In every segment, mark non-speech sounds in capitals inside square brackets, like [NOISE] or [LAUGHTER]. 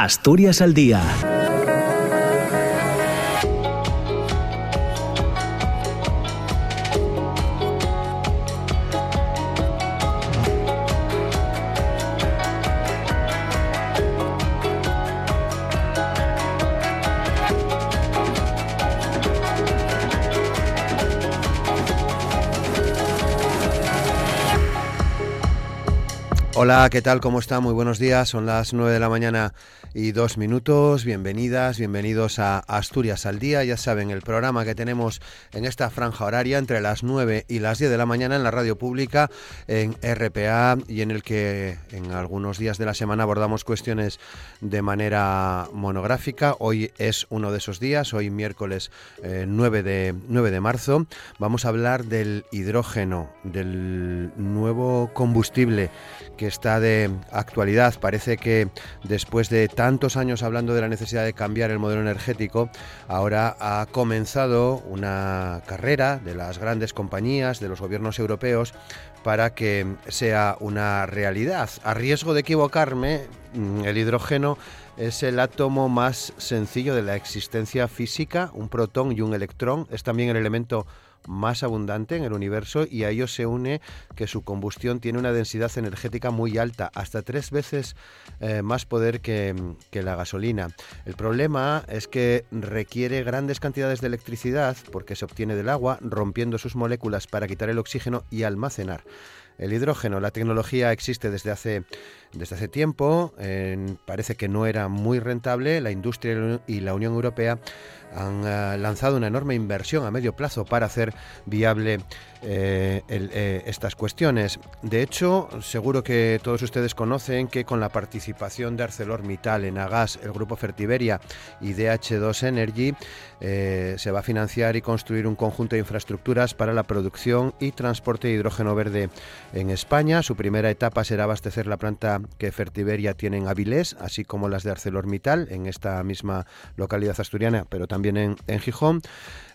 Asturias al Día Hola, ¿qué tal? ¿Cómo está? Muy buenos días. Son las 9 de la mañana y dos minutos. Bienvenidas, bienvenidos a Asturias al Día. Ya saben, el programa que tenemos en esta franja horaria entre las 9 y las 10 de la mañana en la radio pública, en RPA y en el que en algunos días de la semana abordamos cuestiones de manera monográfica. Hoy es uno de esos días, hoy miércoles 9, eh, de, 9 de marzo. Vamos a hablar del hidrógeno, del nuevo combustible que está de actualidad. Parece que después de tantos años hablando de la necesidad de cambiar el modelo energético, ahora ha comenzado una carrera de las grandes compañías, de los gobiernos europeos, para que sea una realidad. A riesgo de equivocarme, mm, el hidrógeno es el átomo más sencillo de la existencia física, un protón y un electrón. Es también el elemento más abundante en el universo y a ello se une que su combustión tiene una densidad energética muy alta, hasta tres veces eh, más poder que, que la gasolina. El problema es que requiere grandes cantidades de electricidad porque se obtiene del agua rompiendo sus moléculas para quitar el oxígeno y almacenar el hidrógeno. La tecnología existe desde hace, desde hace tiempo, parece que no era muy rentable, la industria y la Unión Europea han eh, lanzado una enorme inversión a medio plazo para hacer viable eh, eh, estas cuestiones. De hecho, seguro que todos ustedes conocen que con la participación de ArcelorMittal en Agas, el grupo Fertiberia y DH2 Energy, se va a financiar y construir un conjunto de infraestructuras para la producción y transporte de hidrógeno verde en España. Su primera etapa será abastecer la planta que Fertiberia tiene en Avilés, así como las de ArcelorMittal en esta misma localidad asturiana, pero también en, en Gijón.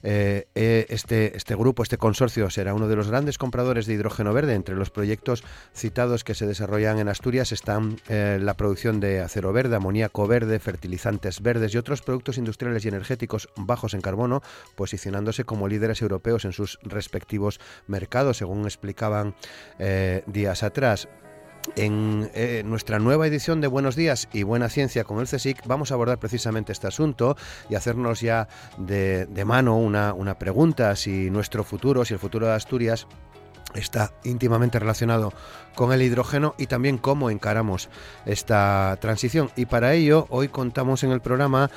Eh, eh, este, este grupo, este consorcio, será uno de los grandes compradores de hidrógeno verde. Entre los proyectos citados que se desarrollan en Asturias están eh, la producción de acero verde, amoníaco verde, fertilizantes verdes y otros productos industriales y energéticos bajos en carbono, posicionándose como líderes europeos en sus respectivos mercados, según explicaban días atrás. En eh, nuestra nueva edición de Buenos Días y Buena Ciencia con el CSIC vamos a abordar precisamente este asunto y hacernos ya de, mano una, una pregunta si nuestro futuro, si el futuro de Asturias está íntimamente relacionado con el hidrógeno y también cómo encaramos esta transición. Y para ello hoy contamos en el programa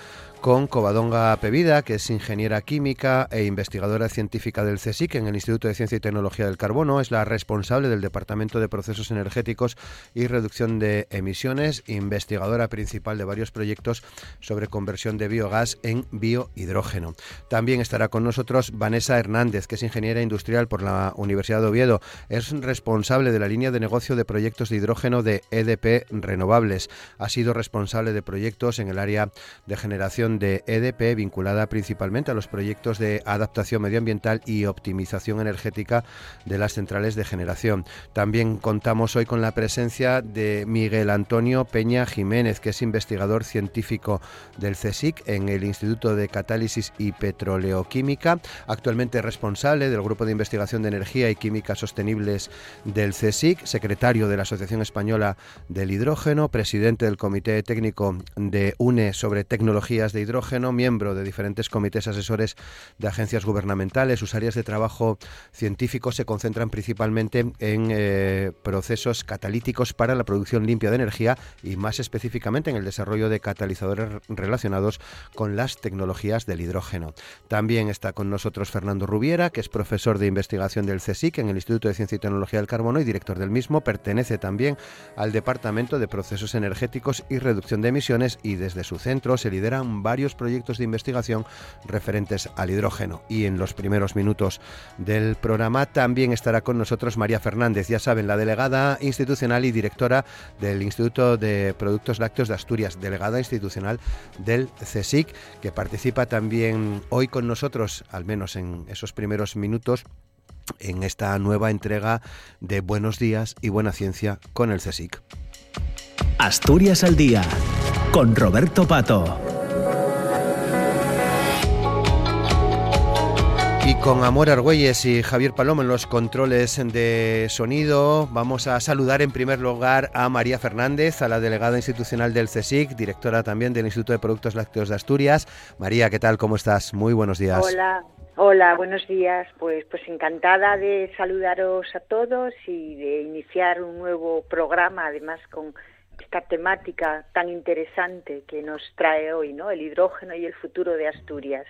con Covadonga Pevida, que es ingeniera química e investigadora científica del CSIC en el Instituto de Ciencia y Tecnología del Carbono. Es la responsable del Departamento de Procesos Energéticos y Reducción de Emisiones, investigadora principal de varios proyectos sobre conversión de biogás en biohidrógeno. También estará con nosotros Vanessa Hernández, que es ingeniera industrial por la Universidad de Oviedo. Es responsable de la línea de negocio de proyectos de hidrógeno de EDP Renovables. Ha sido responsable de proyectos en el área de generación de EDP vinculada principalmente a los proyectos de adaptación medioambiental y optimización energética de las centrales de generación. También contamos hoy con la presencia de Miguel Antonio Peña Jiménez, que es investigador científico del CSIC en el Instituto de Catálisis y Petroleoquímica, actualmente responsable del Grupo de Investigación de Energía y Química Sostenibles del CSIC, secretario de la Asociación Española del Hidrógeno, presidente del Comité Técnico de UNE sobre Tecnologías de hidrógeno, miembro de diferentes comités asesores de agencias gubernamentales. Sus áreas de trabajo científico se concentran principalmente en eh, procesos catalíticos para la producción limpia de energía y más específicamente en el desarrollo de catalizadores relacionados con las tecnologías del hidrógeno. También está con nosotros Fernando Rubiera, que es profesor de investigación del CSIC en el Instituto de Ciencia y Tecnología del Carbono y director del mismo. Pertenece también al Departamento de Procesos Energéticos y Reducción de Emisiones y desde su centro se lideran varios proyectos de investigación referentes al hidrógeno. Y en los primeros minutos del programa también estará con nosotros María Fernández, ya saben, la delegada institucional y directora del Instituto de Productos Lácteos de Asturias, delegada institucional del CSIC, que participa también hoy con nosotros, al menos en esos primeros minutos, en esta nueva entrega de Buenos Días y Buena Ciencia con el CSIC. Asturias al Día con Roberto Pato. Y con Amor Argüelles y Javier Palomo en los controles de sonido, vamos a saludar en primer lugar a María Fernández, a la delegada institucional del CSIC, directora también del Instituto de Productos Lácteos de Asturias. María, ¿qué tal? ¿Cómo estás? Muy buenos días. Hola, hola, buenos días. Pues, pues encantada de saludaros a todos y de iniciar un nuevo programa, además con esta temática tan interesante que nos trae hoy, ¿no? El hidrógeno y el futuro de Asturias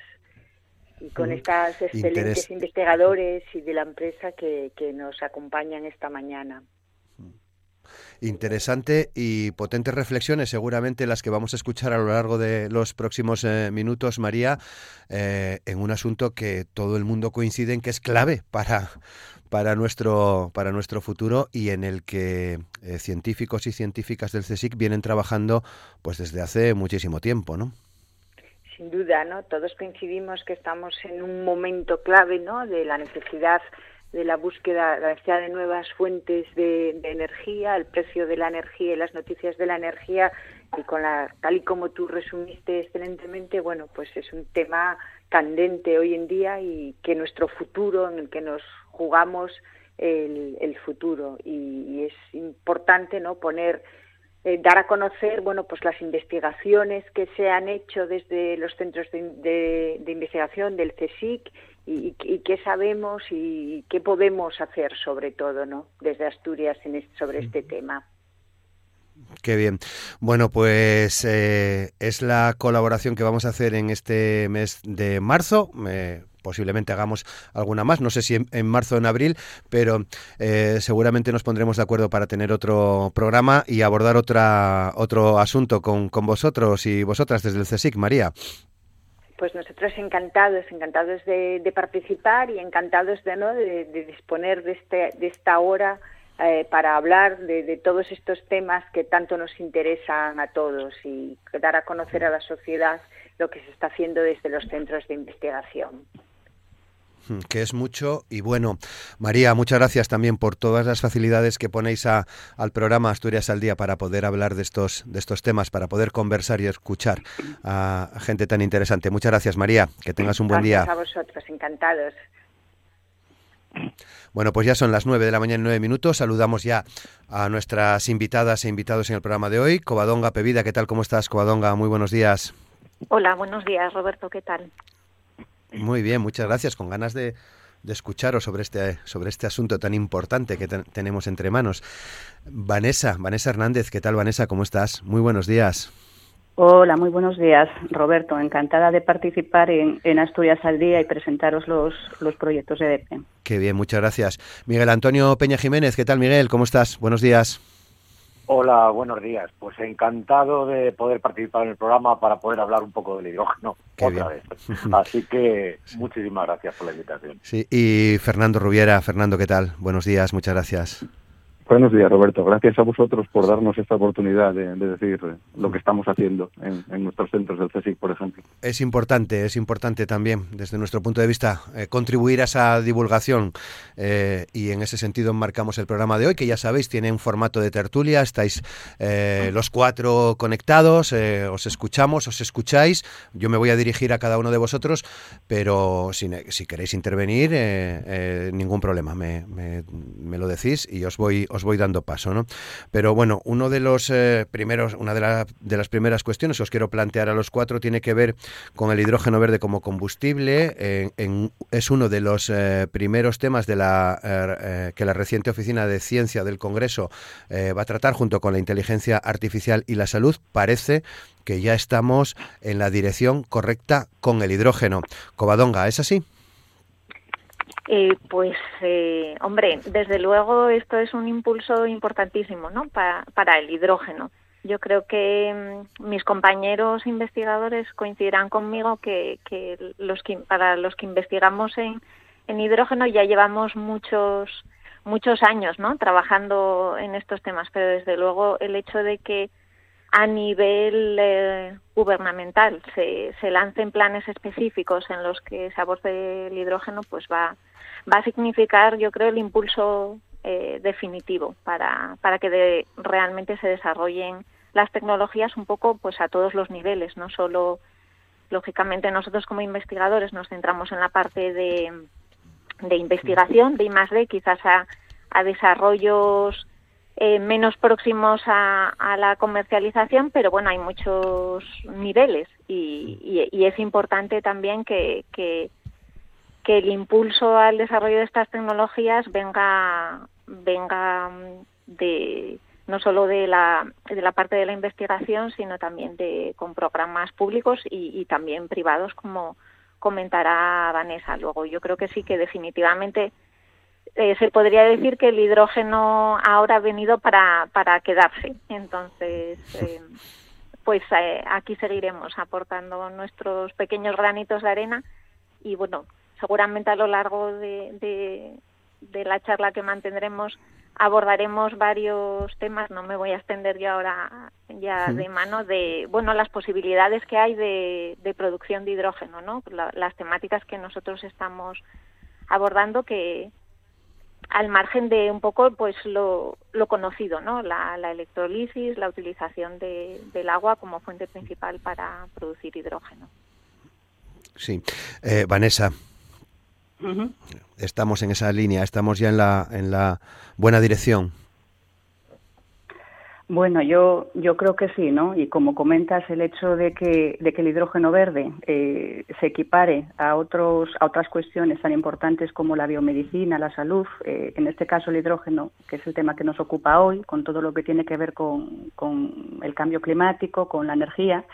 y con estas excelentes investigadores y de la empresa que, nos acompañan esta mañana. Interesante y potentes reflexiones, seguramente las que vamos a escuchar a lo largo de los próximos eh, minutos, María, eh, en un asunto que todo el mundo coincide en que es clave para, para, nuestro, para nuestro futuro y en el que eh, científicos y científicas del CSIC vienen trabajando pues desde hace muchísimo tiempo, ¿no? Sin duda, ¿no? Todos coincidimos que estamos en un momento clave, ¿no? De la necesidad de la búsqueda, la necesidad de nuevas fuentes de, energía, el precio de la energía y las noticias de la energía y con la, tal y como tú resumiste excelentemente, bueno, pues es un tema candente hoy en día y que nuestro futuro, en el que nos jugamos el, futuro y, y, es importante, ¿no? Poner eh, dar a conocer bueno pues las investigaciones que se han hecho desde los centros de, investigación del CSIC y, qué sabemos y qué podemos hacer sobre todo no desde Asturias sobre este tema. Qué bien. Bueno, pues eh, es la colaboración que vamos a hacer en este mes de marzo posiblemente hagamos alguna más, no sé si en, marzo o en abril, pero eh, seguramente nos pondremos de acuerdo para tener otro programa y abordar otra, otro asunto con, con vosotros y vosotras desde el CSIC, María. Pues nosotros encantados, encantados de, participar y encantados de, ¿no? de, disponer de, este, de esta hora eh, para hablar de, de, todos estos temas que tanto nos interesan a todos y dar a conocer a la sociedad lo que se está haciendo desde los centros de investigación. Hmm, que es mucho y bueno. María, muchas gracias también por todas las facilidades que ponéis a, al programa Asturias al Día para poder hablar de estos, de estos temas, para poder conversar y escuchar a gente tan interesante. Muchas gracias, María. Que tengas un buen día. a vosotros, encantados. Bueno, pues ya son las nueve de la mañana, nueve minutos. Saludamos ya a nuestras invitadas e invitados en el programa de hoy. Covadonga Pevida, ¿qué tal? ¿Cómo estás, Covadonga? Muy buenos días. Hola, buenos días, Roberto. ¿Qué tal? Muy bien, muchas gracias. Con ganas de, escucharos sobre este, sobre este asunto tan importante que tenemos entre manos. Vanessa, Vanessa Hernández, ¿qué tal Vanessa? ¿Cómo estás? Muy buenos días. Hola, muy buenos días, Roberto. Encantada de participar en, Asturias al Día y presentaros los, los proyectos de DEPE. Qué bien, muchas gracias. Miguel Antonio Peña Jiménez, ¿qué tal Miguel? ¿Cómo estás? Buenos días. Hola, buenos días. Pues encantado de poder participar en el programa para poder hablar un poco del hidrógeno otra vez. [LAUGHS] Así que muchísimas gracias por la invitación. Sí, y Fernando Rubiera, Fernando, ¿qué tal? Buenos días, muchas gracias. Buenos días, Roberto. Gracias a vosotros por darnos esta oportunidad de, decir lo que estamos haciendo en, nuestros centros del CSIC, por ejemplo. Es importante, es importante también, desde nuestro punto de vista, eh, contribuir a esa divulgación eh, y en ese sentido enmarcamos el programa de hoy, que ya sabéis, tiene un formato de tertulia, estáis eh, los cuatro conectados, os escuchamos, os escucháis, yo me voy a dirigir a cada uno de vosotros, pero si, si queréis intervenir, ningún problema, me, me, lo decís y os voy os voy dando paso, ¿no? Pero bueno, uno de los eh, primeros, una de, de, las primeras cuestiones que os quiero plantear a los cuatro tiene que ver con el hidrógeno verde como combustible. es uno de los eh, primeros temas de la, eh, que la reciente Oficina de Ciencia del Congreso va a tratar junto con la inteligencia artificial y la salud. Parece que ya estamos en la dirección correcta con el hidrógeno. Covadonga, ¿es así? Eh, pues, eh, hombre, desde luego esto es un impulso importantísimo ¿no? para, el hidrógeno. Yo creo que mm, mis compañeros investigadores coincidirán conmigo que, los para los que investigamos en, hidrógeno ya llevamos muchos muchos años ¿no? trabajando en estos temas, pero desde luego el hecho de que a nivel eh, gubernamental se, se lancen planes específicos en los que se aborde el hidrógeno, pues va, va a significar, yo creo, el impulso eh, definitivo para, para que realmente se desarrollen las tecnologías un poco pues a todos los niveles, no solo lógicamente nosotros como investigadores nos centramos en la parte de, de investigación, de I+D, quizás a, a desarrollos eh, menos próximos a, a, la comercialización, pero bueno, hay muchos niveles y, y, es importante también que, el impulso al desarrollo de estas tecnologías venga, venga de no solo de la, de la parte de la investigación, sino también de, con programas públicos y, y también privados, como comentará Vanessa luego. Yo creo que sí que definitivamente eh, se podría decir que el hidrógeno ahora ha venido para, para quedarse. Entonces, eh, pues eh, aquí seguiremos aportando nuestros pequeños granitos de arena y bueno, seguramente a lo largo de, de, la charla que mantendremos abordaremos varios temas, no me voy a extender yo ahora ya de mano, de bueno las posibilidades que hay de, de producción de hidrógeno, ¿no? las temáticas que nosotros estamos abordando que, al margen de un poco pues lo, lo conocido, ¿no? La, la electrolisis, la utilización de, del agua como fuente principal para producir hidrógeno. Sí, eh, Vanessa, uh -huh. estamos en esa línea, estamos ya en la en la buena dirección. Bueno, yo, yo creo que sí, ¿no? Y como comentas, el hecho de que, de que el hidrógeno verde eh, se equipare a, otros, a otras cuestiones tan importantes como la biomedicina, la salud, eh, en este caso el hidrógeno, que es el tema que nos ocupa hoy, con todo lo que tiene que ver con, con el cambio climático, con la energía,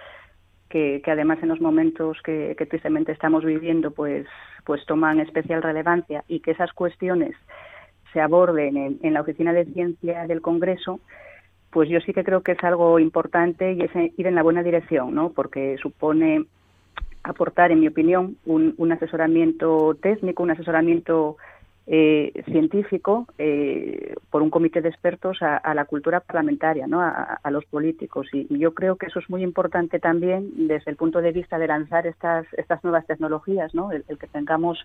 que, que además en los momentos que, que tristemente estamos viviendo, pues, pues toman especial relevancia y que esas cuestiones se aborden en, en la Oficina de Ciencia del Congreso, pues yo sí que creo que es algo importante y es ir en la buena dirección, ¿no? Porque supone aportar, en mi opinión, un, un asesoramiento técnico, un asesoramiento eh, científico eh, por un comité de expertos a, la cultura parlamentaria, ¿no? A, los políticos. Y, yo creo que eso es muy importante también desde el punto de vista de lanzar estas, estas nuevas tecnologías, ¿no? El, que tengamos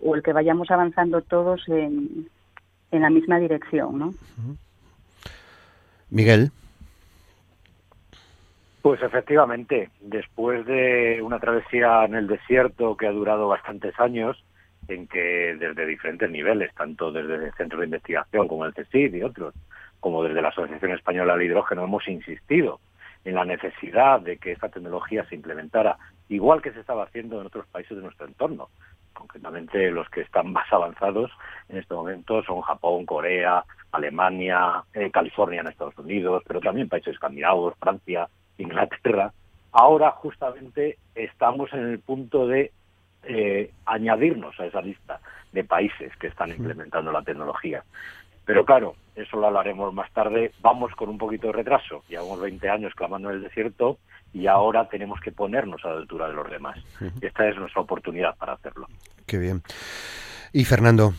o el que vayamos avanzando todos en, en la misma dirección, ¿no? Miguel. Pues efectivamente, después de una travesía en el desierto que ha durado bastantes años, en que desde diferentes niveles, tanto desde el Centro de Investigación como el CSIC y otros, como desde la Asociación Española del Hidrógeno, hemos insistido en la necesidad de que esta tecnología se implementara igual que se estaba haciendo en otros países de nuestro entorno. Concretamente, los que están [LAUGHS] más avanzados en este momento son Japón, Corea, Alemania, eh, California en Estados Unidos, pero también países escandinavos, Francia, Inglaterra. Ahora justamente estamos en el punto de eh, añadirnos a esa lista de países que están implementando la tecnología. Pero claro, eso lo hablaremos más tarde. Vamos con un poquito de retraso. Llevamos 20 años clamando en el desierto y ahora tenemos que ponernos a la altura de los demás. Esta es nuestra oportunidad para hacerlo. Qué bien. Y Fernando,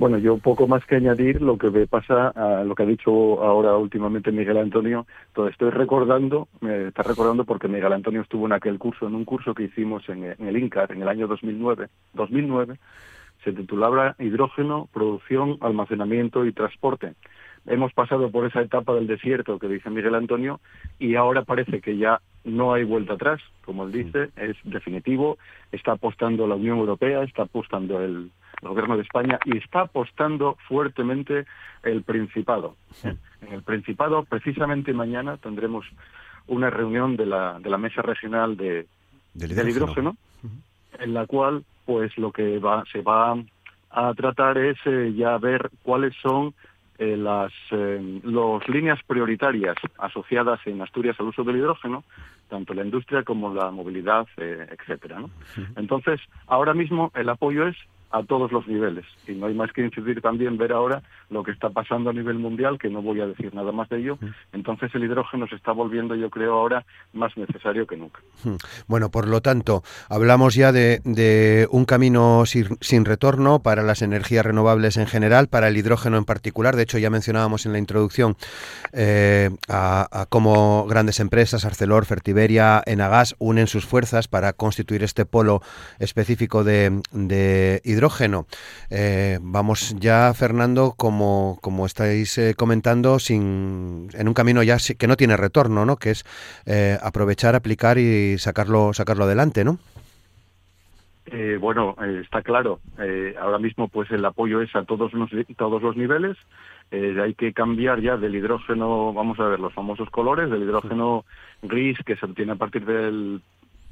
bueno, yo poco más que añadir lo que me pasa a lo que ha dicho ahora últimamente Miguel Antonio. Entonces estoy recordando, me está recordando porque Miguel Antonio estuvo en aquel curso, en un curso que hicimos en, en el INCAR en el año 2009, 2009, se titulaba Hidrógeno, Producción, Almacenamiento y Transporte. Hemos pasado por esa etapa del desierto que dice Miguel Antonio y ahora parece que ya no hay vuelta atrás, como él dice, es definitivo, está apostando la Unión Europea, está apostando el, gobierno de España y está apostando fuertemente el Principado. En el Principado, precisamente mañana, tendremos una reunión de la, de la Mesa Regional de, del hidrógeno, del hidrógeno uh -huh. en la cual pues lo que va, se va a tratar es eh, ya ver cuáles son eh, las eh, los líneas prioritarias asociadas en Asturias al uso del hidrógeno, tanto la industria como la movilidad, eh, etcétera. ¿no? Entonces, ahora mismo el apoyo es a todos los niveles. Y no hay más que incidir también, ver ahora lo que está pasando a nivel mundial, que no voy a decir nada más de ello. Entonces el hidrógeno se está volviendo, yo creo, ahora más necesario que nunca. Bueno, por lo tanto, hablamos ya de, de un camino sin, sin, retorno para las energías renovables en general, para el hidrógeno en particular. De hecho, ya mencionábamos en la introducción eh, a, a cómo grandes empresas, Arcelor, Fertiberia, Enagas, unen sus fuerzas para constituir este polo específico de, de hidrógeno hidrógeno. vamos ya, Fernando, como, como estáis comentando, sin, en un camino ya que no tiene retorno, ¿no? Que es aprovechar, aplicar y sacarlo, sacarlo adelante, ¿no? Eh, bueno, eh, está claro. Eh, ahora mismo, pues el apoyo es a todos los todos los niveles. hay que cambiar ya del hidrógeno, vamos a ver los famosos colores, del hidrógeno gris que se obtiene a partir del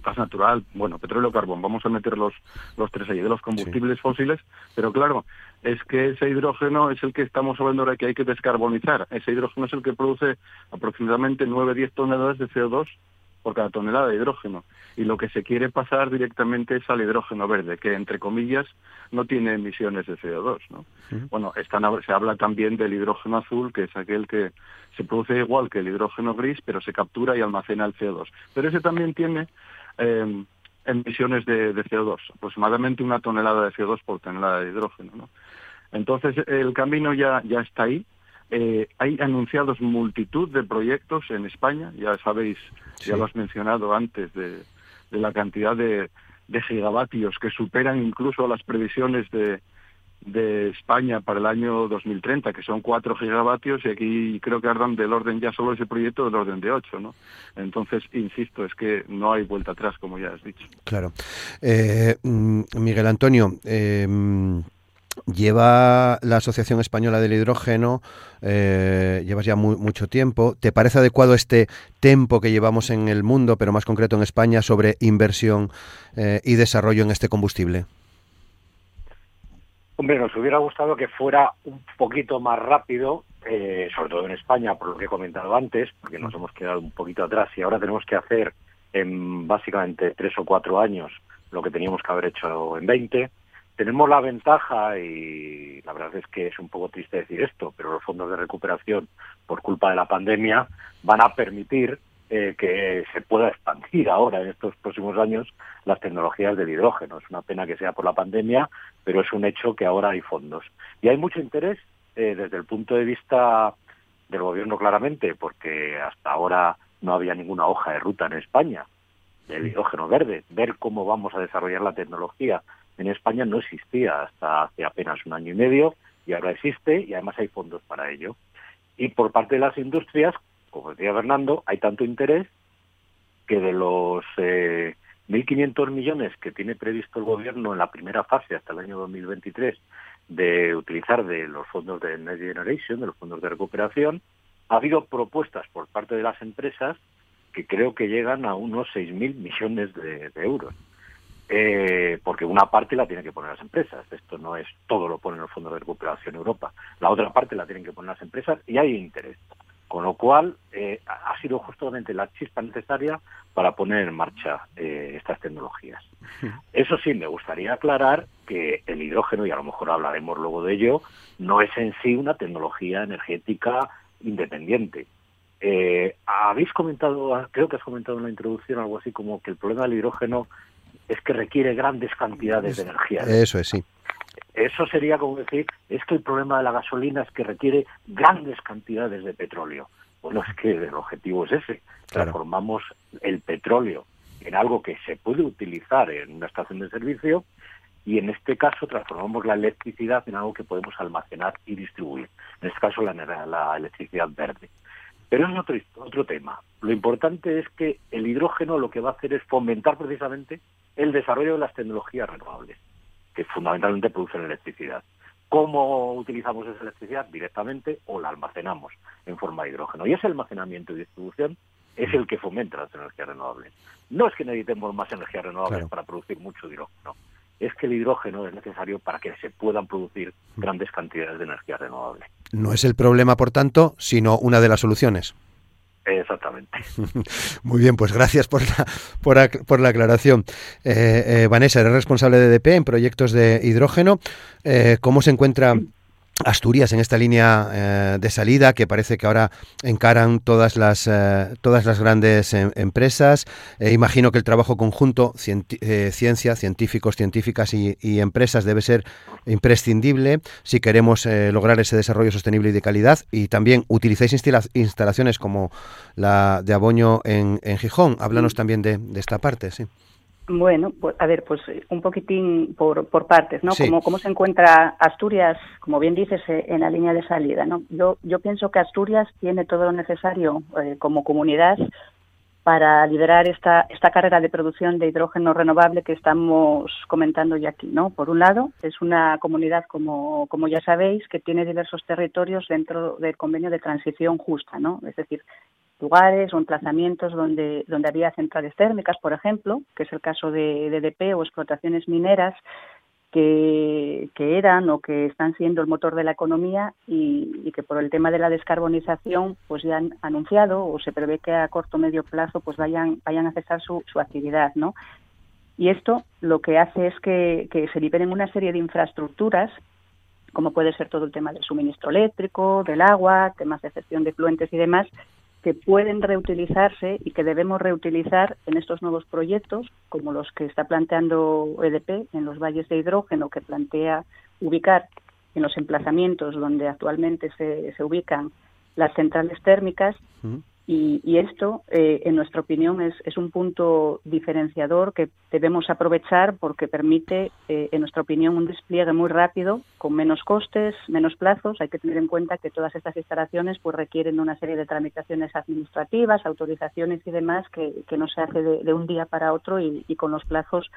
gas natural, bueno, petróleo, carbón. Vamos a meter los los tres ahí de los combustibles fósiles. Pero claro, es que ese hidrógeno es el que estamos hablando ahora que hay que descarbonizar. Ese hidrógeno es el que produce aproximadamente 9-10 toneladas de CO2 por cada tonelada de hidrógeno. Y lo que se quiere pasar directamente es al hidrógeno verde, que entre comillas no tiene emisiones de CO2. ¿no? Bueno, están, se habla también del hidrógeno azul, que es aquel que se produce igual que el hidrógeno gris, pero se captura y almacena el CO2. Pero ese también tiene eh, emisiones de, de, CO2, aproximadamente una tonelada de CO2 por tonelada de hidrógeno. ¿no? Entonces, el camino ya, ya está ahí eh, hay anunciados multitud de proyectos en España, ya sabéis, ya lo has mencionado antes, de, la cantidad de, gigavatios que superan incluso las previsiones de, de España para el año 2030, que son 4 gigavatios, y aquí creo que andan del orden ya solo ese proyecto del orden de 8, ¿no? Entonces, insisto, es que no hay vuelta atrás, como ya has dicho. Claro. Eh, mm, Miguel Antonio, eh, lleva la Asociación Española del Hidrógeno, eh, llevas ya mucho tiempo. ¿Te parece adecuado este tiempo que llevamos en el mundo, pero más concreto en España, sobre inversión eh, y desarrollo en este combustible? Hombre, nos hubiera gustado que fuera un poquito más rápido, eh, sobre todo en España, por lo que he comentado antes, porque nos hemos quedado un poquito atrás y ahora tenemos que hacer en básicamente tres o cuatro años lo que teníamos que haber hecho en 20 tenemos la ventaja, y la verdad es que es un poco triste decir esto, pero los fondos de recuperación, por culpa de la pandemia, van a permitir eh, que se pueda expandir ahora, en estos próximos años, las tecnologías del hidrógeno. Es una pena que sea por la pandemia, pero es un hecho que ahora hay fondos. Y hay mucho interés eh, desde el punto de vista del gobierno, claramente, porque hasta ahora no había ninguna hoja de ruta en España del hidrógeno verde, ver cómo vamos a desarrollar la tecnología en España no existía hasta hace apenas un año y medio y ahora existe y además hay fondos para ello. Y por parte de las industrias, como decía Fernando, hay tanto interés que de los eh, 1.500 millones que tiene previsto el gobierno en la primera fase hasta el año 2023 de utilizar de los fondos de Next Generation, de los fondos de recuperación, ha habido propuestas por parte de las empresas que creo que llegan a unos 6.000 millones de euros eh, porque una parte la tienen que poner las empresas. Esto no es todo lo ponen los fondos de recuperación Europa. La otra parte la tienen que poner las empresas y hay interés. Con lo cual, eh, ha sido justamente la chispa necesaria para poner en marcha eh, estas tecnologías. [LAUGHS] Eso sí, me gustaría aclarar que el hidrógeno, y a lo mejor hablaremos luego de ello, no es en sí una tecnología energética independiente. Eh, habéis comentado, creo que has comentado en la introducción algo así como que el problema del hidrógeno es que requiere grandes cantidades de energía. Eso es, sí. Eso sería como decir, es que el problema de la gasolina es que requiere grandes cantidades de petróleo. Bueno, es que el objetivo es ese. Transformamos el petróleo en algo que se puede utilizar en una estación de servicio y en este caso transformamos la electricidad en algo que podemos almacenar y distribuir. En este caso la, la electricidad verde. Pero es otro, otro tema. Lo importante es que el hidrógeno lo que va a hacer es fomentar precisamente el desarrollo de las tecnologías renovables, que fundamentalmente producen electricidad. ¿Cómo utilizamos esa electricidad? Directamente o la almacenamos en forma de hidrógeno. Y ese almacenamiento y distribución es el que fomenta las energías renovables. No es que necesitemos más energías renovables para producir mucho hidrógeno, es que el hidrógeno es necesario para que se puedan producir grandes cantidades de energía renovable. No es el problema, por tanto, sino una de las soluciones. Exactamente. [LAUGHS] Muy bien, pues gracias por la, por, la aclaración. Eh, eh, Vanessa, eres responsable de DP en proyectos de hidrógeno. Eh, ¿Cómo se encuentra Asturias en esta línea eh, de salida que parece que ahora encaran todas las eh, todas las grandes em, empresas. Eh, imagino que el trabajo conjunto, ciencia, científicos, científicas y, empresas debe ser imprescindible si queremos lograr ese desarrollo sostenible y de calidad. Y también utilizáis instalaciones como la de Aboño en, Gijón. Háblanos también de, esta parte, sí. Bueno, pues a ver, pues un poquitín por, por partes, ¿no? Como, ¿Cómo se encuentra Asturias, como bien dices, eh, en la línea de salida, ¿no? Yo, yo pienso que Asturias tiene todo lo necesario eh, como comunidad para liderar esta, esta carrera de producción de hidrógeno renovable que estamos comentando ya aquí, ¿no? Por un lado, es una comunidad, como, como ya sabéis, que tiene diversos territorios dentro del convenio de transición justa, ¿no? Es decir, lugares o emplazamientos donde, donde había centrales térmicas, por ejemplo, que es el caso de, DDP o explotaciones mineras, que, que, eran o que están siendo el motor de la economía y, que por el tema de la descarbonización pues ya han anunciado o se prevé que a corto o medio plazo pues vayan vayan a cesar su, su actividad no y esto lo que hace es que, que se liberen una serie de infraestructuras como puede ser todo el tema del suministro eléctrico del agua temas de gestión de fluentes y demás que pueden reutilizarse y que debemos reutilizar en estos nuevos proyectos, como los que está planteando EDP en los valles de hidrógeno, que plantea ubicar en los emplazamientos donde actualmente se, se ubican las centrales térmicas, y, esto, eh, en nuestra opinión, es, es, un punto diferenciador que debemos aprovechar porque permite, eh, en nuestra opinión, un despliegue muy rápido, con menos costes, menos plazos. Hay que tener en cuenta que todas estas instalaciones pues, requieren una serie de tramitaciones administrativas, autorizaciones y demás que, que no se hace de, un día para otro y, y, con los plazos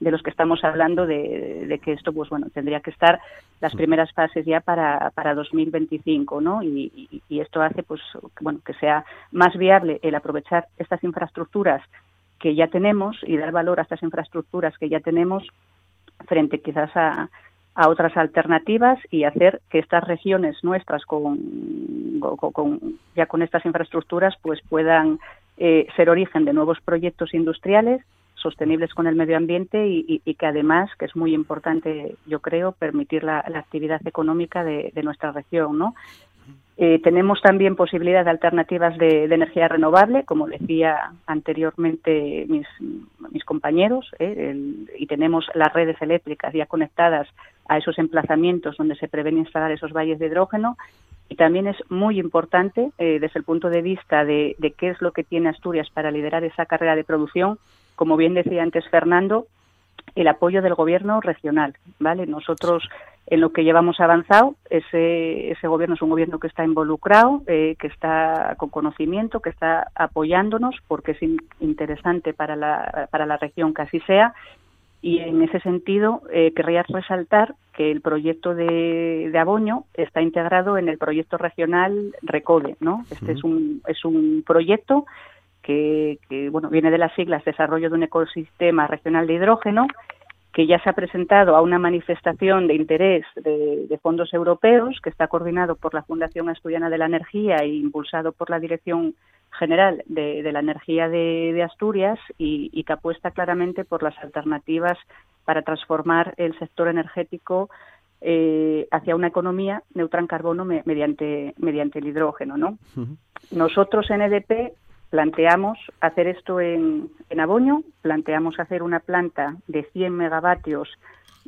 de los que estamos hablando de, de, que esto pues bueno tendría que estar las primeras fases ya para, para 2025 no y, y esto hace pues bueno que sea más viable el aprovechar estas infraestructuras que ya tenemos y dar valor a estas infraestructuras que ya tenemos frente quizás a, a otras alternativas y hacer que estas regiones nuestras con, con, ya con estas infraestructuras pues puedan eh, ser origen de nuevos proyectos industriales sostenibles con el medio ambiente y, que además, que es muy importante, yo creo, permitir la, actividad económica de, nuestra región, ¿no? Eh, tenemos también posibilidades de alternativas de, energía renovable, como decía anteriormente mis, compañeros, ¿eh? y tenemos las redes eléctricas ya conectadas a esos emplazamientos donde se prevén instalar esos valles de hidrógeno. Y también es muy importante, eh, desde el punto de vista de qué es lo que tiene Asturias para liderar esa carrera de producción, como bien decía antes Fernando, el apoyo del gobierno regional, ¿vale? Nosotros en lo que llevamos avanzado, ese, ese gobierno es un gobierno que está involucrado, eh, que está con conocimiento, que está apoyándonos porque es interesante para la, para la región que así sea. Y en ese sentido, eh, querría resaltar que el proyecto de, de Aboño está integrado en el proyecto regional RECODE, ¿no? Este es un, es un proyecto que, que, bueno, viene de las siglas Desarrollo de un Ecosistema Regional de Hidrógeno que ya se ha presentado a una manifestación de interés de, fondos europeos que está coordinado por la Fundación Asturiana de la Energía e impulsado por la Dirección General de, la Energía de, Asturias y, que apuesta claramente por las alternativas para transformar el sector energético eh, hacia una economía neutra en carbono mediante, mediante el hidrógeno. ¿no? Nosotros en EDP Planteamos hacer esto en, en Aboño, planteamos hacer una planta de 100 megavatios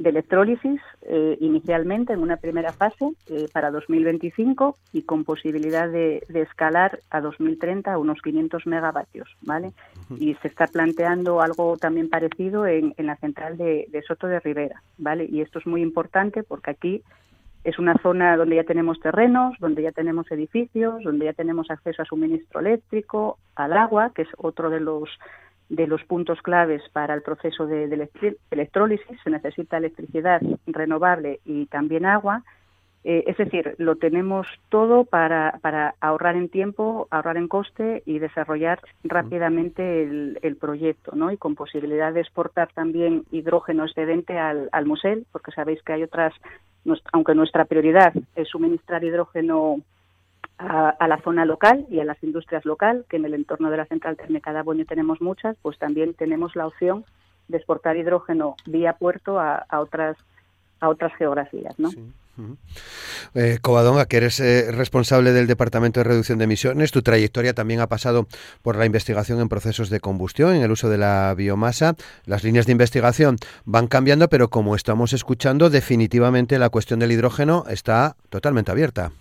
de electrólisis eh, inicialmente en una primera fase eh, para 2025 y con posibilidad de, escalar a 2030 a unos 500 megavatios, ¿vale? Y se está planteando algo también parecido en, en la central de, de, Soto de Rivera, ¿vale? Y esto es muy importante porque aquí es una zona donde ya tenemos terrenos, donde ya tenemos edificios, donde ya tenemos acceso a suministro eléctrico, al agua, que es otro de los de los puntos claves para el proceso de, electrólisis. Se necesita electricidad renovable y también agua. Eh, es decir, lo tenemos todo para, para, ahorrar en tiempo, ahorrar en coste y desarrollar rápidamente el, el, proyecto, ¿no? Y con posibilidad de exportar también hidrógeno excedente al, al musel, porque sabéis que hay otras aunque nuestra prioridad es suministrar hidrógeno a, la zona local y a las industrias local, que en el entorno de la central térmica de Aboño tenemos muchas, pues también tenemos la opción de exportar hidrógeno vía puerto a, otras a otras geografías, ¿no? Eh, Covadonga, que eres eh, responsable del Departamento de Reducción de Emisiones, tu trayectoria también ha pasado por la investigación en procesos de combustión, en el uso de la biomasa. Las líneas de investigación van cambiando, pero como estamos escuchando, definitivamente la cuestión del hidrógeno está totalmente abierta.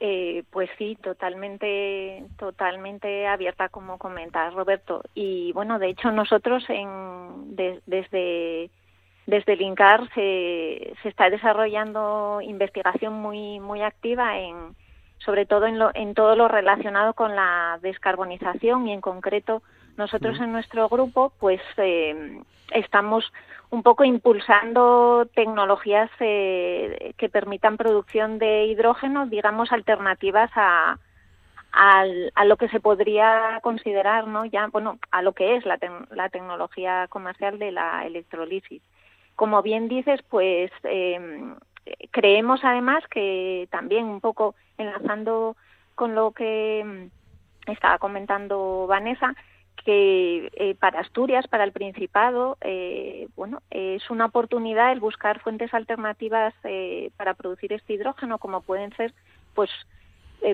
Eh, pues sí, totalmente, totalmente abierta, como comentas, Roberto. Y bueno, de hecho nosotros en, desde desde el INCAR se, se está desarrollando investigación muy muy activa en sobre todo en, lo, en todo lo relacionado con la descarbonización y en concreto nosotros en nuestro grupo pues eh, estamos un poco impulsando tecnologías eh, que permitan producción de hidrógeno, digamos, alternativas a, a, lo que se podría considerar, ¿no? Ya, bueno, a lo que es la, la tecnología comercial de la electrolisis. Como bien dices, pues eh, creemos además que también un poco enlazando con lo que estaba comentando Vanessa, que eh, para Asturias, para el Principado, eh, bueno, es una oportunidad el buscar fuentes alternativas eh, para producir este hidrógeno, como pueden ser, pues,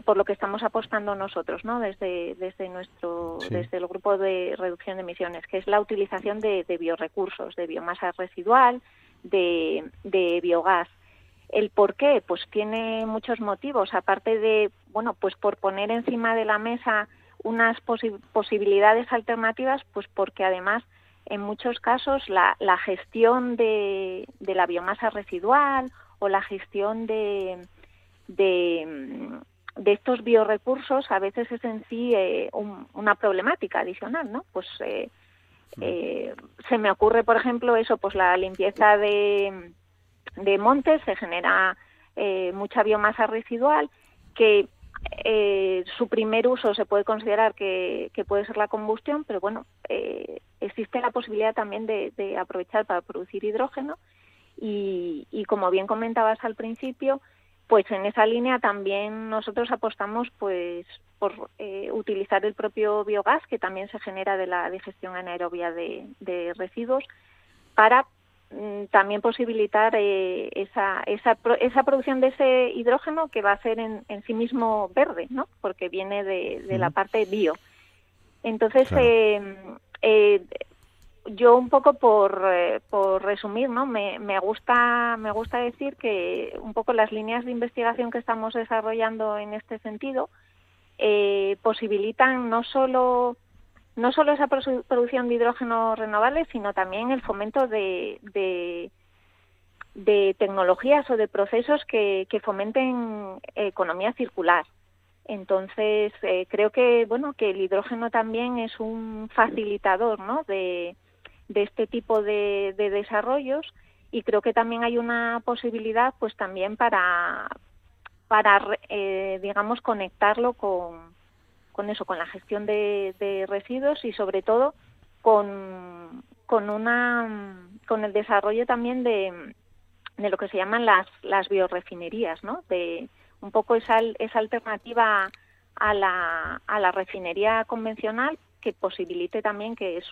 por lo que estamos apostando nosotros, ¿no? Desde desde nuestro desde el grupo de reducción de emisiones, que es la utilización de, de biorecursos, de biomasa residual, de, de biogás. El por qué, pues tiene muchos motivos, aparte de, bueno, pues por poner encima de la mesa unas posibilidades alternativas, pues porque además en muchos casos la, la gestión de, de, la biomasa residual o la gestión de, de, de, estos biorecursos a veces es en sí eh, una problemática adicional, ¿no? Pues eh, eh, se me ocurre, por ejemplo, eso, pues la limpieza de, de montes se genera mucha biomasa residual que eh, su primer uso se puede considerar que, puede ser la combustión, pero bueno, eh, existe la posibilidad también de, aprovechar para producir hidrógeno y, como bien comentabas al principio, pues en esa línea también nosotros apostamos pues por eh, utilizar el propio biogás que también se genera de la digestión anaerobia de residuos para Mm, también posibilitar eh, esa, esa, esa producción de ese hidrógeno que va a ser en, en sí mismo verde, ¿no? Porque viene de, de la parte bio. Entonces, eh, eh, yo un poco por, eh, por resumir, ¿no? Me, me, gusta, me gusta decir que un poco las líneas de investigación que estamos desarrollando en este sentido eh, posibilitan no solo no solo esa producción de hidrógeno renovable, sino también el fomento de, de, tecnologías o de procesos que, fomenten economía circular. Entonces, eh, creo que bueno que el hidrógeno también es un facilitador ¿no? de, de este tipo de, de desarrollos y creo que también hay una posibilidad pues también para para eh, digamos conectarlo con, con eso, con la gestión de, residuos y sobre todo con, con una con el desarrollo también de, de lo que se llaman las, las biorefinerías, ¿no? De un poco esa, esa alternativa a la, a la refinería convencional que posibilite también que es,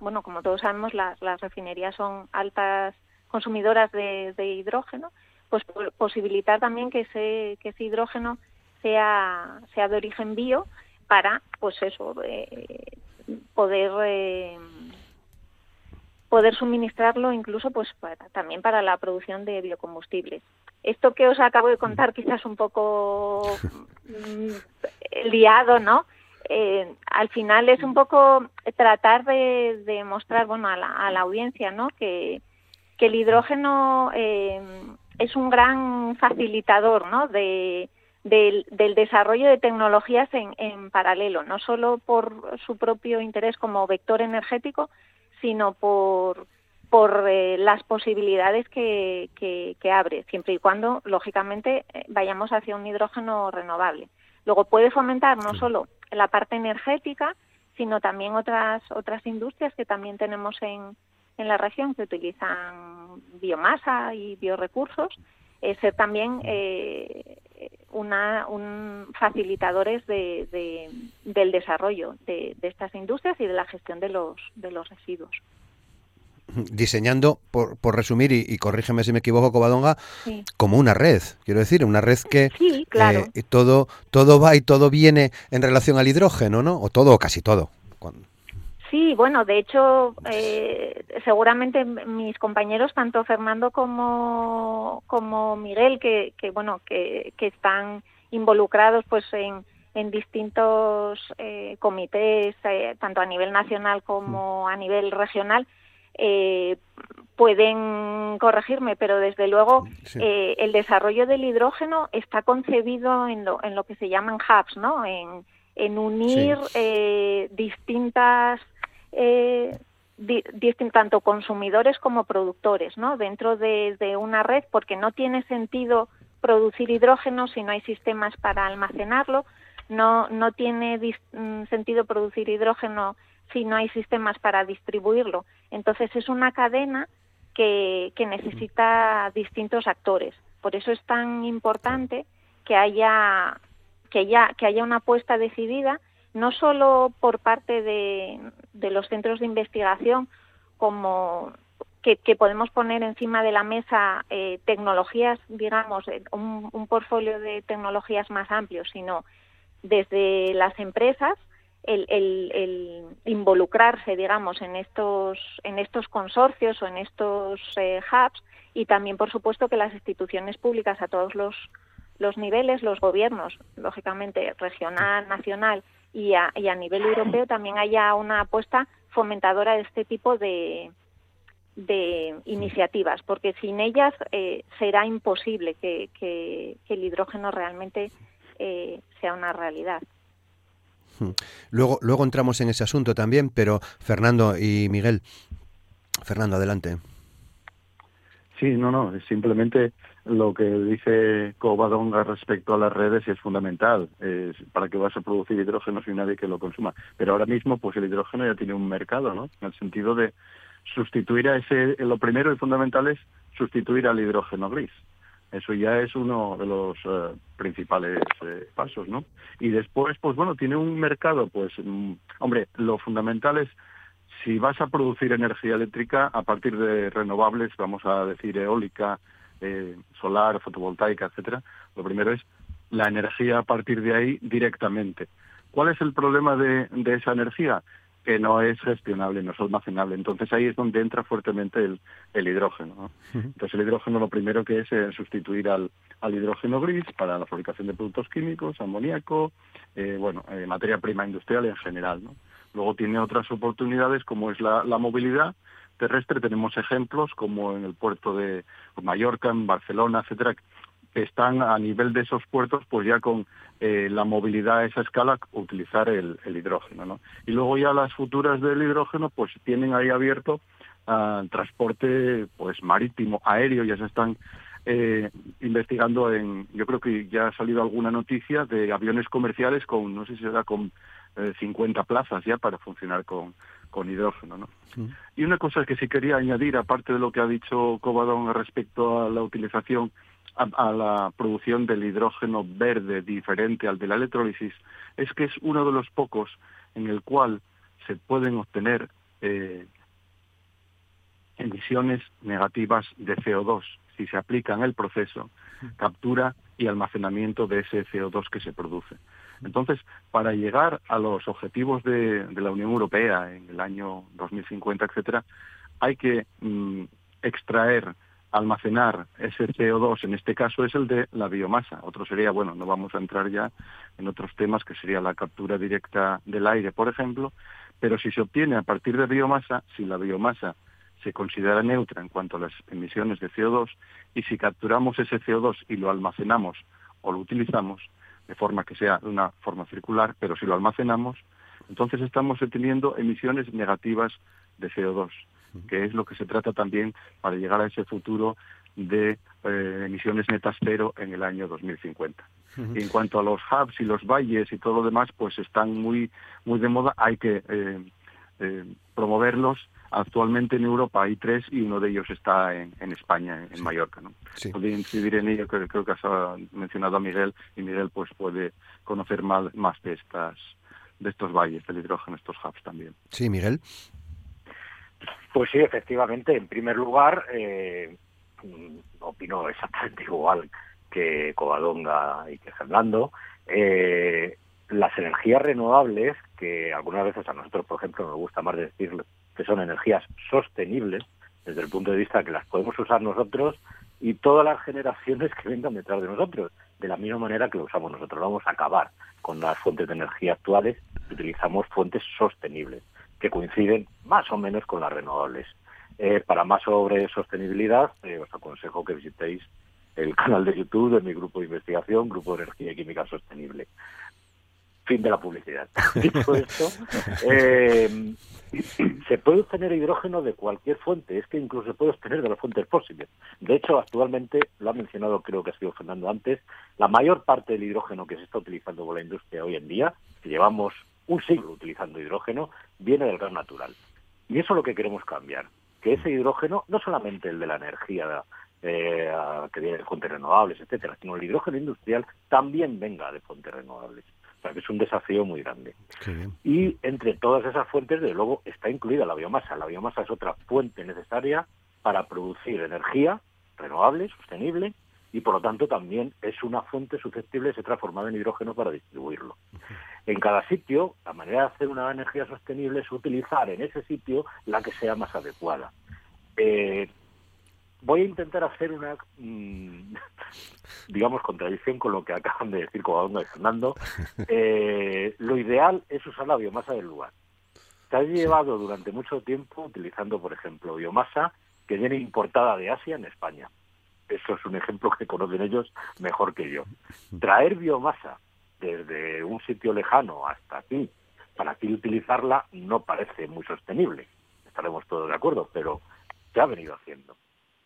bueno, como todos sabemos, las, refinerías son altas consumidoras de, hidrógeno, pues posibilitar también que ese, que ese hidrógeno sea, sea de origen bio para, pues eso, eh, poder eh, poder suministrarlo incluso pues también para la producción de biocombustibles. Esto que os acabo de contar quizás un poco mm, liado, ¿no? Eh, al final es un poco tratar de, de mostrar bueno a la, a la, audiencia no que, que el hidrógeno eh, es un gran facilitador no de, del, desarrollo de tecnologías en, paralelo, no solo por su propio interés como vector energético, sino por, por eh, las posibilidades que, que, abre, siempre y cuando, lógicamente, eh, vayamos hacia un hidrógeno renovable. Luego puede fomentar no solo la parte energética, sino también otras, otras industrias que también tenemos en, en la región que utilizan biomasa y biorecursos, eh, ser también eh, una, un facilitadores de, del desarrollo de, estas industrias y de la gestión de los, de los residuos diseñando, por, por resumir, y, corrígeme si me equivoco, Covadonga, como una red, quiero decir, una red que eh, todo, todo va y todo viene en relación al hidrógeno, ¿no? O todo, o casi todo. Sí, bueno, de hecho, eh, seguramente mis compañeros, tanto Fernando como, como Miguel, que, que bueno, que, que están involucrados pues en, en distintos eh, comités, eh, tanto a nivel nacional como a nivel regional, eh, pueden corregirme, pero desde luego eh, el desarrollo del hidrógeno está concebido en lo, en lo que se llaman hubs, ¿no? En, unir eh, distintas eh, tanto consumidores como productores, ¿no? Dentro de, de, una red, porque no tiene sentido producir hidrógeno si no hay sistemas para almacenarlo, no no tiene mm, sentido producir hidrógeno si no hay sistemas para distribuirlo. Entonces es una cadena que, necesita distintos actores. Por eso es tan importante que haya, que haya, que haya una apuesta decidida, no solo por parte de, los centros de investigación, como que, podemos poner encima de la mesa eh, tecnologías, digamos, eh, un, un portfolio de tecnologías más amplio, sino desde las empresas el, involucrarse, digamos, en estos, en estos consorcios o en estos eh, hubs y también, por supuesto, que las instituciones públicas a todos los, los niveles, los gobiernos, lógicamente regional, nacional y a, y a nivel europeo, también haya una apuesta fomentadora de este tipo de, de iniciativas, porque sin ellas eh, será imposible que, que, el hidrógeno realmente eh, sea una realidad. Luego, luego entramos en ese asunto también, pero Fernando y Miguel. Fernando, adelante. Sí, no, no, simplemente lo que dice Covadonga respecto a las redes es fundamental. Es para que vas a producir hidrógeno sin nadie que lo consuma. Pero ahora mismo, pues el hidrógeno ya tiene un mercado, ¿no? En el sentido de sustituir a ese, lo primero y fundamental es sustituir al hidrógeno gris. Eso ya es uno de los eh, principales eh, pasos, ¿no? Y después, pues bueno, tiene un mercado, pues, mm, hombre, lo fundamental es si vas a producir energía eléctrica a partir de renovables, vamos a decir eólica, eh, solar, fotovoltaica, etcétera, lo primero es la energía a partir de ahí directamente. ¿Cuál es el problema de esa energía? Que no es gestionable, no es almacenable. Entonces ahí es donde entra fuertemente el, el hidrógeno. Entonces el hidrógeno lo primero que es eh, sustituir al, al hidrógeno gris para la fabricación de productos químicos, amoníaco, eh, bueno, eh, materia prima industrial en general. ¿no? Luego tiene otras oportunidades como es la, la movilidad terrestre. Tenemos ejemplos como en el puerto de Mallorca, en Barcelona, etcétera, que están a nivel de esos puertos, pues ya con eh, la movilidad a esa escala, utilizar el, hidrógeno. ¿no? Y luego ya las futuras del hidrógeno, pues tienen ahí abierto uh, transporte pues marítimo, aéreo, ya se están eh, investigando en, yo creo que ya ha salido alguna noticia de aviones comerciales con, no sé si será con 50 plazas ya para funcionar con, con hidrógeno. ¿no? Y una cosa que sí quería añadir, aparte de lo que ha dicho Covadón respecto a la utilización a, la producción del hidrógeno verde diferente al de la electrólisis es que es uno de los pocos en el cual se pueden obtener eh, emisiones negativas de CO2 si se aplica en el proceso, captura y almacenamiento de ese CO2 que se produce. Entonces, para llegar a los objetivos de, la Unión Europea en el año 2050, etcétera, hay que mm, extraer almacenar ese CO2, en este caso es el de la biomasa. Otro sería, bueno, no vamos a entrar ya en otros temas que sería la captura directa del aire, por ejemplo, pero si se obtiene a partir de biomasa, si la biomasa se considera neutra en cuanto a las emisiones de CO2 y si capturamos ese CO2 y lo almacenamos o lo utilizamos de forma que sea de una forma circular, pero si lo almacenamos, entonces estamos teniendo emisiones negativas de CO2 que es lo que se trata también para llegar a ese futuro de eh, emisiones netas cero en el año 2050. Y en cuanto a los hubs y los valles y todo lo demás, pues están muy muy de moda. Hay que eh, eh, promoverlos. Actualmente en Europa hay tres y uno de ellos está en, España, en, Mallorca. ¿no? Podría incidir en ello, creo, creo que has mencionado a Miguel y Miguel pues puede conocer más, más de estas de estos valles del hidrógeno, estos hubs también. Sí, Miguel. Pues sí, efectivamente. En primer lugar, eh, opino exactamente [LAUGHS] igual que Covadonga y que Fernando. Eh, las energías renovables, que algunas veces a nosotros, por ejemplo, nos gusta más decir que son energías sostenibles, desde el punto de vista que las podemos usar nosotros y todas las generaciones que vengan detrás de nosotros, de la misma manera que lo usamos nosotros. Vamos a acabar con las fuentes de energía actuales y utilizamos fuentes sostenibles que coinciden más o menos con las renovables. Eh, para más sobre sostenibilidad, eh, os aconsejo que visitéis el canal de YouTube de mi grupo de investigación, Grupo de Energía y Química Sostenible. Fin de la publicidad. [LAUGHS] Dicho esto, eh, se puede obtener hidrógeno de cualquier fuente, es que incluso se puede obtener de las fuentes fósiles. De hecho, actualmente, lo ha mencionado creo que ha sido Fernando antes, la mayor parte del hidrógeno que se está utilizando por la industria hoy en día, que llevamos un siglo utilizando hidrógeno, viene del gas natural. Y eso es lo que queremos cambiar, que ese hidrógeno, no solamente el de la energía eh, que viene de fuentes renovables, etcétera, sino el hidrógeno industrial también venga de fuentes renovables. O sea, que es un desafío muy grande. Y entre todas esas fuentes, desde luego, está incluida la biomasa. La biomasa es otra fuente necesaria para producir energía renovable, sostenible, y por lo tanto también es una fuente susceptible de ser transformada en hidrógeno para distribuirlo. En cada sitio, la manera de hacer una energía sostenible es utilizar en ese sitio la que sea más adecuada. Eh, voy a intentar hacer una, mm, [LAUGHS] digamos, contradicción con lo que acaban de decir Covadonga y Fernando. Eh, lo ideal es usar la biomasa del lugar. Se ha llevado durante mucho tiempo utilizando, por ejemplo, biomasa que viene importada de Asia en España. Eso es un ejemplo que conocen ellos mejor que yo. Traer biomasa desde un sitio lejano hasta aquí, para aquí utilizarla, no parece muy sostenible. Estaremos todos de acuerdo, pero se ha venido haciendo.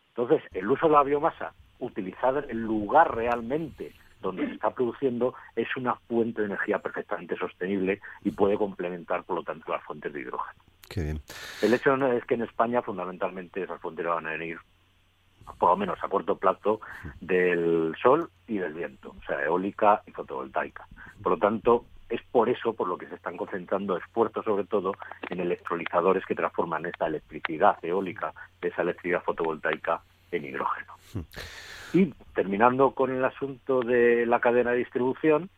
Entonces, el uso de la biomasa utilizada en el lugar realmente donde se está produciendo es una fuente de energía perfectamente sostenible y puede complementar, por lo tanto, las fuentes de hidrógeno. Qué bien. El hecho es que en España, fundamentalmente, esas fuentes van a venir, por lo menos a corto plazo, del sol y del viento, o sea, eólica y fotovoltaica. Por lo tanto, es por eso por lo que se están concentrando esfuerzos sobre todo en electrolizadores que transforman esa electricidad eólica, esa electricidad fotovoltaica en hidrógeno. Hmm. Y terminando con el asunto de la cadena de distribución,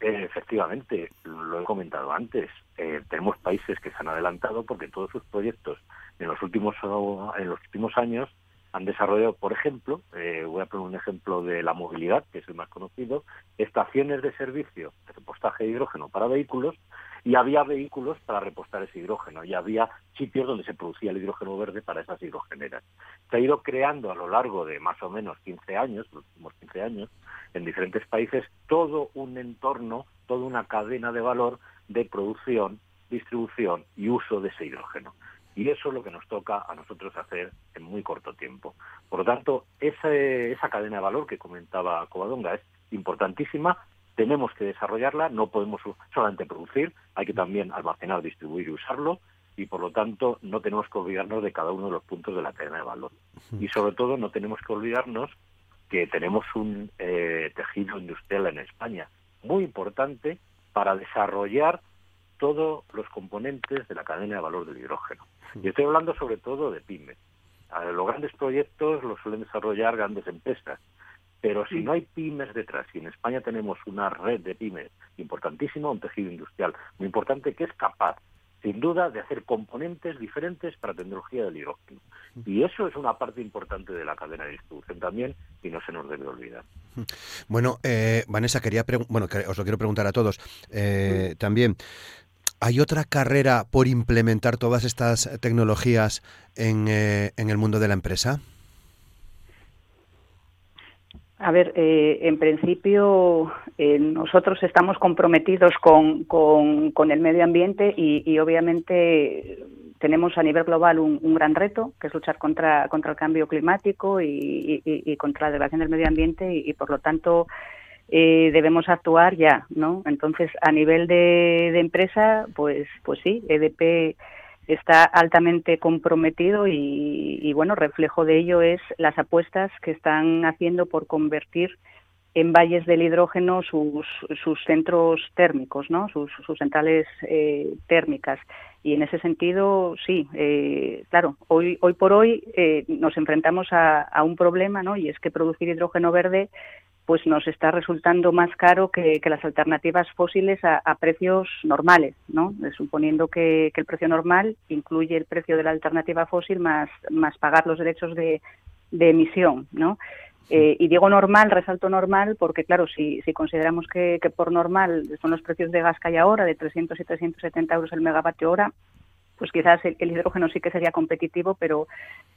eh, efectivamente, lo he comentado antes, eh, tenemos países que se han adelantado porque todos sus proyectos en los últimos en los últimos años han desarrollado, por ejemplo, eh, voy a poner un ejemplo de la movilidad, que es el más conocido, estaciones de servicio de repostaje de hidrógeno para vehículos y había vehículos para repostar ese hidrógeno y había sitios donde se producía el hidrógeno verde para esas hidrogeneras. Se ha ido creando a lo largo de más o menos 15 años, los últimos 15 años, en diferentes países, todo un entorno, toda una cadena de valor de producción, distribución y uso de ese hidrógeno. Y eso es lo que nos toca a nosotros hacer en muy corto tiempo. Por lo tanto, esa, esa cadena de valor que comentaba Covadonga es importantísima, tenemos que desarrollarla, no podemos solamente producir, hay que también almacenar, distribuir y usarlo, y por lo tanto no tenemos que olvidarnos de cada uno de los puntos de la cadena de valor. Y sobre todo no tenemos que olvidarnos que tenemos un eh, tejido industrial en España muy importante para desarrollar todos los componentes de la cadena de valor del hidrógeno. Y estoy hablando sobre todo de pymes. Los grandes proyectos los suelen desarrollar grandes empresas, pero si no hay pymes detrás, y en España tenemos una red de pymes importantísima, un tejido industrial muy importante que es capaz, sin duda, de hacer componentes diferentes para tecnología del hidrógeno. Y eso es una parte importante de la cadena de distribución también, y no se nos debe olvidar. Bueno, eh, Vanessa, quería bueno, os lo quiero preguntar a todos eh, también. ¿Hay otra carrera por implementar todas estas tecnologías en, eh, en el mundo de la empresa? A ver, eh, en principio eh, nosotros estamos comprometidos con, con, el medio ambiente y, obviamente tenemos a nivel global un, gran reto, que es luchar contra, contra el cambio climático y, contra la degradación del medio ambiente y, por lo tanto eh, debemos actuar ya, ¿no? Entonces, a nivel de, de empresa, pues, pues sí, EDP está altamente comprometido y, bueno, reflejo de ello es las apuestas que están haciendo por convertir en valles del hidrógeno sus, sus centros térmicos, ¿no? sus, centrales eh, térmicas. Y en ese sentido, sí, eh, claro, hoy, hoy por hoy eh, nos enfrentamos a, a, un problema, ¿no? y es que producir hidrógeno verde pues nos está resultando más caro que, las alternativas fósiles a, precios normales, ¿no? Eh, suponiendo que, el precio normal incluye el precio de la alternativa fósil más, más pagar los derechos de, emisión, ¿no? Eh, y digo normal, resalto normal, porque claro, si, si consideramos que, por normal son los precios de gas que hay ahora, de 300 y 370 euros el megavatio hora, pues quizás el, hidrógeno sí que sería competitivo, pero,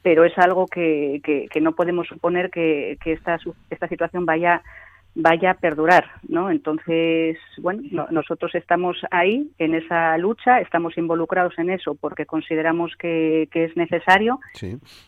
pero es algo que, que, no podemos suponer que, que esta, esta situación vaya vaya a perdurar, ¿no? Entonces, bueno, nosotros estamos ahí en esa lucha, estamos involucrados en eso porque consideramos que, es necesario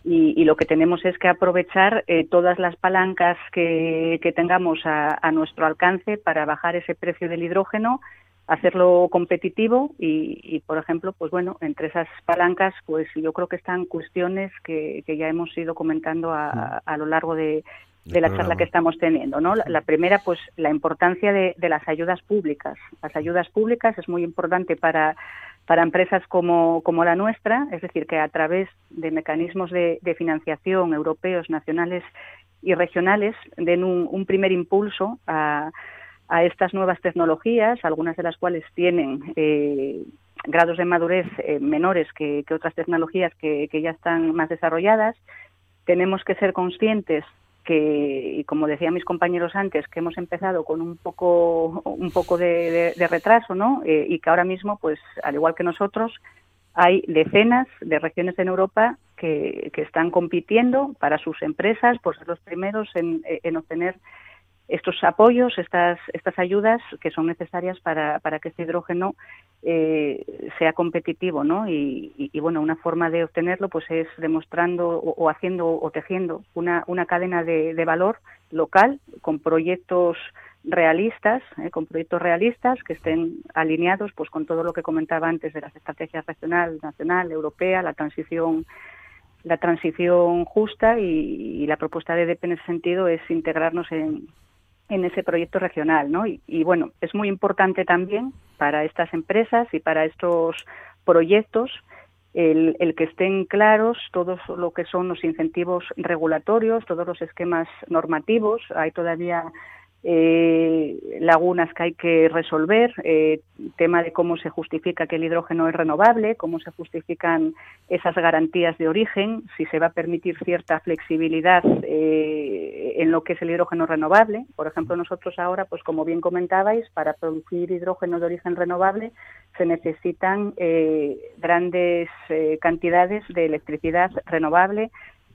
y, lo que tenemos es que aprovechar eh, todas las palancas que, tengamos a, nuestro alcance para bajar ese precio del hidrógeno, hacerlo competitivo y, por ejemplo, pues bueno, entre esas palancas, pues yo creo que están cuestiones que, ya hemos ido comentando a, a lo largo de, de la charla que estamos teniendo. ¿no? La, primera, pues la importancia de, las ayudas públicas. Las ayudas públicas es muy importante para, para empresas como, como la nuestra, es decir, que a través de mecanismos de, financiación europeos, nacionales y regionales den un, primer impulso a, a, estas nuevas tecnologías, algunas de las cuales tienen eh, grados de madurez eh, menores que, otras tecnologías que, ya están más desarrolladas. Tenemos que ser conscientes que, y como decían mis compañeros antes, que hemos empezado con un poco, un poco de, retraso, ¿no? Eh, y que ahora mismo, pues, al igual que nosotros, hay decenas de regiones en Europa que, están compitiendo para sus empresas por ser los primeros en obtener estos apoyos, estas, estas ayudas que son necesarias para, para que este hidrógeno eh, sea competitivo, ¿no? Y, bueno, una forma de obtenerlo pues es demostrando o, haciendo o tejiendo una, una cadena de, valor local con proyectos realistas, eh, con proyectos realistas que estén alineados pues con todo lo que comentaba antes de las estrategias regional, nacional, europea, la transición la transición justa y, la propuesta de DEP en ese sentido es integrarnos en, en ese proyecto regional, ¿no? Y, bueno, es muy importante también para estas empresas y para estos proyectos el, el, que estén claros todo lo que son los incentivos regulatorios, todos los esquemas normativos. Hay todavía eh, lagunas que hay que resolver, eh, tema de cómo se justifica que el hidrógeno es renovable, cómo se justifican esas garantías de origen, si se va a permitir cierta flexibilidad eh, en lo que es el hidrógeno renovable. Por ejemplo, nosotros ahora, pues como bien comentabais, para producir hidrógeno de origen renovable se necesitan eh, grandes cantidades de electricidad renovable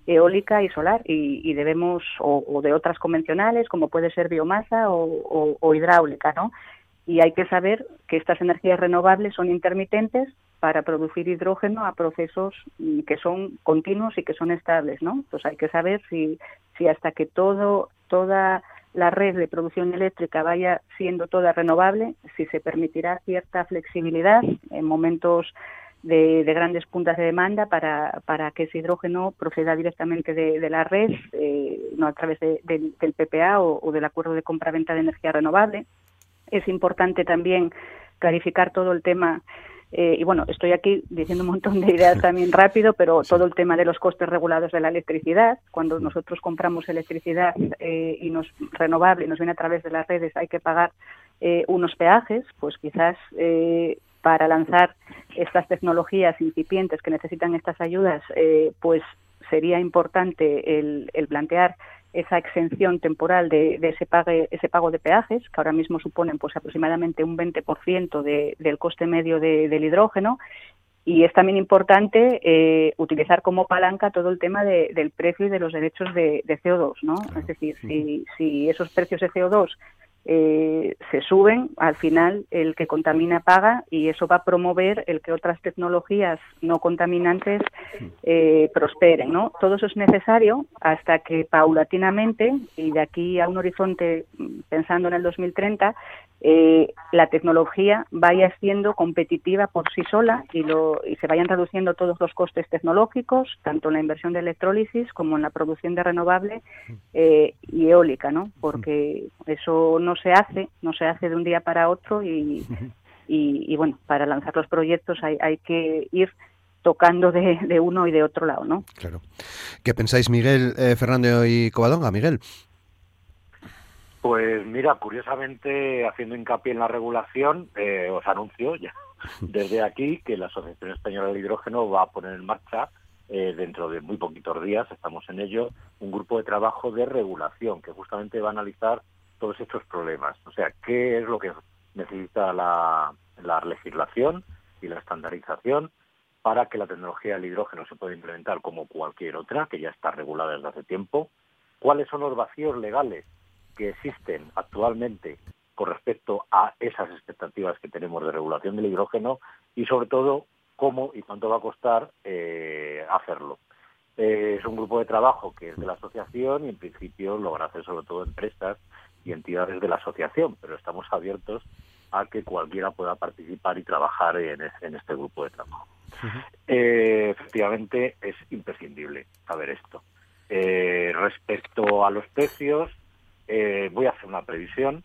eólica y solar y, debemos, o, de otras convencionales, como puede ser biomasa o, hidráulica, ¿no? Y hay que saber que estas energías renovables son intermitentes para producir hidrógeno a procesos mm, que son continuos y que son estables, ¿no? Entonces hay que saber si, si hasta que todo, toda la red de producción eléctrica vaya siendo toda renovable, si se permitirá cierta flexibilidad en momentos de, grandes puntas de demanda para, para que ese hidrógeno proceda directamente de, la red, eh, no a través del PPA o, del acuerdo de compra-venta de energía renovable. Es importante también clarificar todo el tema eh, y bueno, estoy aquí diciendo un montón de ideas [LAUGHS] también rápido, pero todo el tema de los costes regulados de la electricidad, cuando nosotros compramos electricidad eh, y nos renovable y nos viene a través de las redes, hay que pagar unos peajes, pues quizás para lanzar estas tecnologías incipientes que necesitan estas ayudas, eh, pues sería importante el, plantear esa exención temporal de, ese, pague, ese pago de peajes, que ahora mismo suponen pues aproximadamente un 20% de, del coste medio del hidrógeno, y es también importante eh, utilizar como palanca todo el tema del precio y de los derechos de, CO2, ¿no? es decir, si, si esos precios de CO2 eh, se suben, al final el que contamina paga y eso va a promover el que otras tecnologías no contaminantes eh, prosperen. ¿no? Todo eso es necesario hasta que paulatinamente, y de aquí a un horizonte pensando en el 2030, eh, la tecnología vaya siendo competitiva por sí sola y, lo, y se vayan reduciendo todos los costes tecnológicos, tanto en la inversión de electrólisis como en la producción de renovable eh, y eólica, ¿no? Porque eso no se hace, no se hace de un día para otro y, y, bueno, para lanzar los proyectos hay, hay que ir tocando de, de, uno y de otro lado, ¿no? Claro. ¿Qué pensáis, Miguel, eh, Fernando y Covadonga? Miguel. Pues mira, curiosamente, haciendo hincapié en la regulación, eh, os anuncio ya [LAUGHS] desde aquí que la Asociación Española del Hidrógeno va a poner en marcha eh, dentro de muy poquitos días, estamos en ello, un grupo de trabajo de regulación que justamente va a analizar todos estos problemas. O sea, qué es lo que necesita la, la legislación y la estandarización para que la tecnología del hidrógeno se pueda implementar como cualquier otra, que ya está regulada desde hace tiempo, cuáles son los vacíos legales que existen actualmente con respecto a esas expectativas que tenemos de regulación del hidrógeno y sobre todo cómo y cuánto va a costar eh, hacerlo. Eh, es un grupo de trabajo que es de la asociación y en principio lo van a hacer sobre todo empresas y entidades de la asociación, pero estamos abiertos a que cualquiera pueda participar y trabajar en, este grupo de trabajo. Eh, efectivamente, es imprescindible saber esto. Eh, respecto a los precios, eh, voy a hacer una previsión.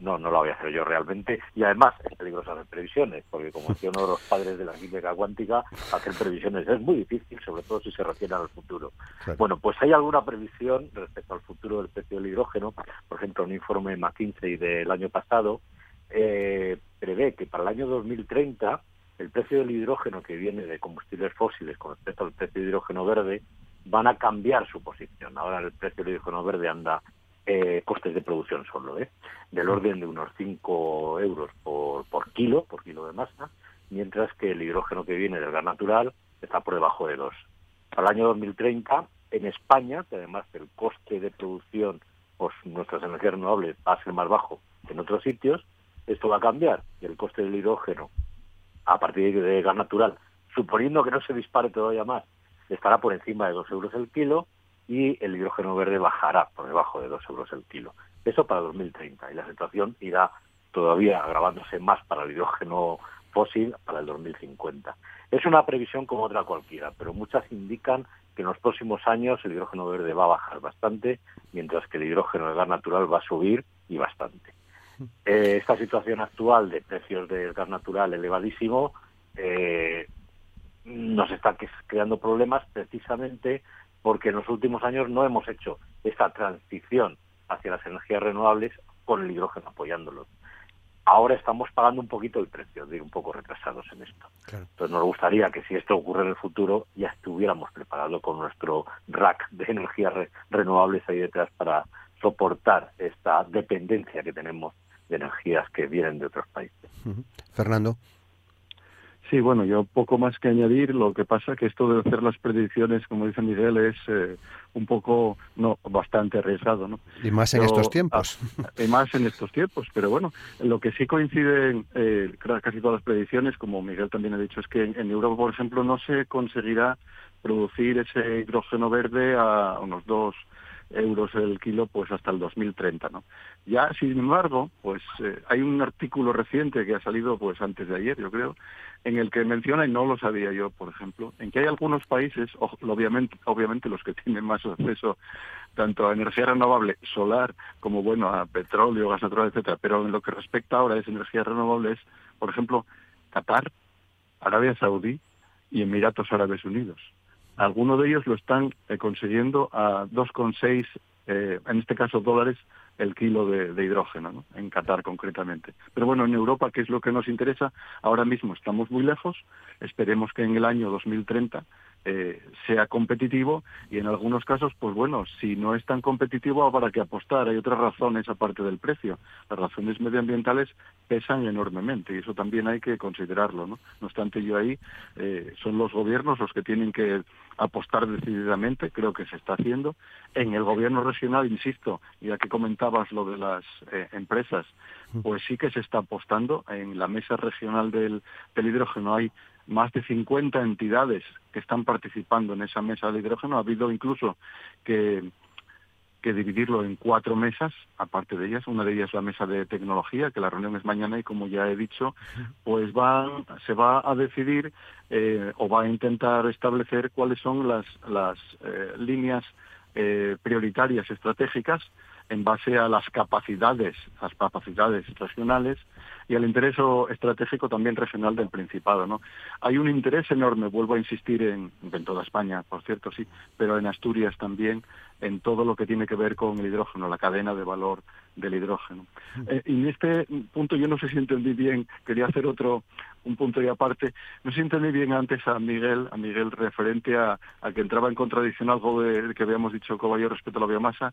No, no la voy a hacer yo realmente. Y además es peligroso hacer previsiones, porque como [LAUGHS] decía uno de los padres de la química cuántica, hacer previsiones es muy difícil, sobre todo si se refiere al futuro. Bueno, pues hay alguna previsión respecto al futuro del precio del hidrógeno. Por ejemplo, un informe McKinsey del año pasado eh, prevé que para el año 2030 el precio del hidrógeno que viene de combustibles fósiles con respecto al precio de hidrógeno verde van a cambiar su posición. Ahora el precio del hidrógeno verde anda eh, costes de producción solo, ¿eh? del orden de unos 5 euros por, por kilo, por kilo de masa, mientras que el hidrógeno que viene del gas natural está por debajo de 2. Para el año 2030, en España, que además el coste de producción por nuestras energías renovables va a ser más bajo que en otros sitios, esto va a cambiar y el coste del hidrógeno a partir de gas natural, suponiendo que no se dispare todavía más, estará por encima de 2 euros el kilo y el hidrógeno verde bajará por debajo de 2 euros el kilo. Eso para 2030 y la situación irá todavía agravándose más para el hidrógeno fósil para el 2050. Es una previsión como otra cualquiera, pero muchas indican que en los próximos años el hidrógeno verde va a bajar bastante, mientras que el hidrógeno de gas natural va a subir y bastante. Eh, esta situación actual de precios del gas natural elevadísimo eh, nos está creando problemas precisamente porque en los últimos años no hemos hecho esta transición hacia las energías renovables con el hidrógeno apoyándolos. Ahora estamos pagando un poquito el precio, de un poco retrasados en esto. Entonces nos gustaría que si esto ocurre en el futuro ya estuviéramos preparados con nuestro rack de energías renovables ahí detrás para soportar esta dependencia que tenemos de energías que vienen de otros países. Fernando. Sí, bueno, yo poco más que añadir. Lo que pasa que esto de hacer las predicciones, como dice Miguel, es eh, un poco, no, bastante arriesgado, ¿no? Y más en estos tiempos. Y más en estos tiempos. Pero bueno, lo que sí coincide eh, casi todas las predicciones, como Miguel también ha dicho, es que en Europa, por ejemplo, no se conseguirá producir ese hidrógeno verde a unos dos euros el kilo pues hasta el 2030 no ya sin embargo pues eh, hay un artículo reciente que ha salido pues antes de ayer yo creo en el que menciona y no lo sabía yo por ejemplo en que hay algunos países obviamente obviamente los que [LAUGHS] tienen más acceso tanto a energía renovable solar como bueno a petróleo gas natural etcétera pero en lo que respecta ahora es energías renovables por ejemplo Qatar Arabia Saudí y Emiratos Árabes Unidos. Algunos de ellos lo están eh, consiguiendo a 2,6, eh, en este caso dólares, el kilo de, hidrógeno, ¿no? en Qatar concretamente. Pero bueno, en Europa, que es lo que nos interesa, ahora mismo estamos muy lejos, esperemos que en el año 2030 eh, sea competitivo y en algunos casos, pues bueno, si no es tan competitivo habrá que apostar. Hay otras razones aparte del precio. Las razones medioambientales pesan enormemente y eso también hay que considerarlo. No, no obstante, yo ahí eh, son los gobiernos los que tienen que apostar decididamente, creo que se está haciendo. En el gobierno regional, insisto, ya que comentabas lo de las eh, empresas, pues sí que se está apostando. En la mesa regional del, del hidrógeno hay más de 50 entidades que están participando en esa mesa de hidrógeno. Ha habido incluso que, dividirlo en cuatro mesas, aparte de ellas. Una de ellas la mesa de tecnología, que la reunión es mañana y como ya he dicho, pues van, se va a decidir eh, o va a intentar establecer cuáles son las, las eh, líneas eh, prioritarias estratégicas en base a las capacidades, las capacidades regionales y al interés estratégico también regional del Principado. ¿no? Hay un interés enorme, vuelvo a insistir, en, en toda España, por cierto, sí, pero en Asturias también, en todo lo que tiene que ver con el hidrógeno, la cadena de valor del hidrógeno. Eh, y en este punto yo no sé si entendí bien, quería hacer otro, un punto y aparte, no sé si entendí bien antes a Miguel, a Miguel referente a, que entraba en contradicción algo de, que habíamos dicho Coballo respecto a la biomasa,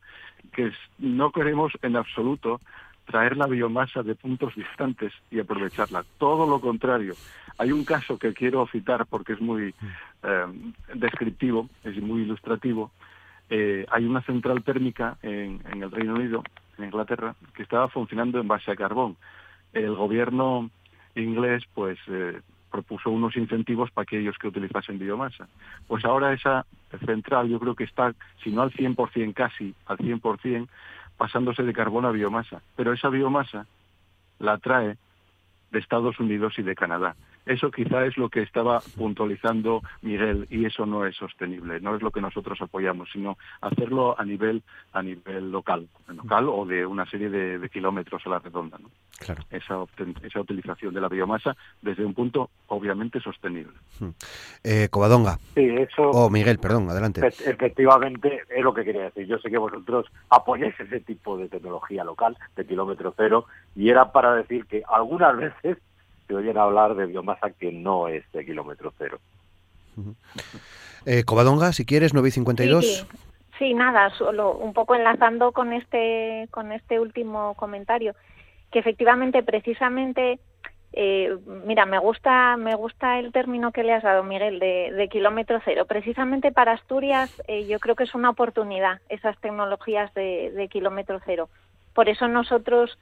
que no queremos en absoluto traer la biomasa de puntos distantes y aprovecharla. Todo lo contrario. Hay un caso que quiero citar porque es muy eh, descriptivo, es muy ilustrativo. Eh, hay una central térmica en, el Reino Unido, en Inglaterra, que estaba funcionando en base a carbón. El gobierno inglés, pues, eh, propuso unos incentivos para aquellos que utilizasen biomasa. Pues ahora esa central yo creo que está, si no al 100%, casi al 100%, pasándose de carbón a biomasa. Pero esa biomasa la trae de Estados Unidos y de Canadá. Eso quizá es lo que estaba puntualizando Miguel y eso no es sostenible, no es lo que nosotros apoyamos, sino hacerlo a nivel a nivel local, local o de una serie de, kilómetros a la redonda. ¿no? Claro. Esa, esa utilización de la biomasa desde un punto obviamente sostenible. Hmm. Eh, Covadonga. Sí, eso. Oh, Miguel, perdón, adelante. Efectivamente, es lo que quería decir. Yo sé que vosotros apoyáis ese tipo de tecnología local, de kilómetro cero, y era para decir que algunas veces se oyen hablar de biomasa que no es de kilómetro cero. Eh, Covadonga, si quieres, 952. Sí, sí. sí, nada, solo un poco enlazando con este, con este último comentario, que efectivamente, precisamente, eh, mira, me gusta, me gusta el término que le has dado, Miguel, de, kilómetro cero. Precisamente para Asturias, eh, yo creo que es una oportunidad esas tecnologías de, de kilómetro cero. Por eso nosotros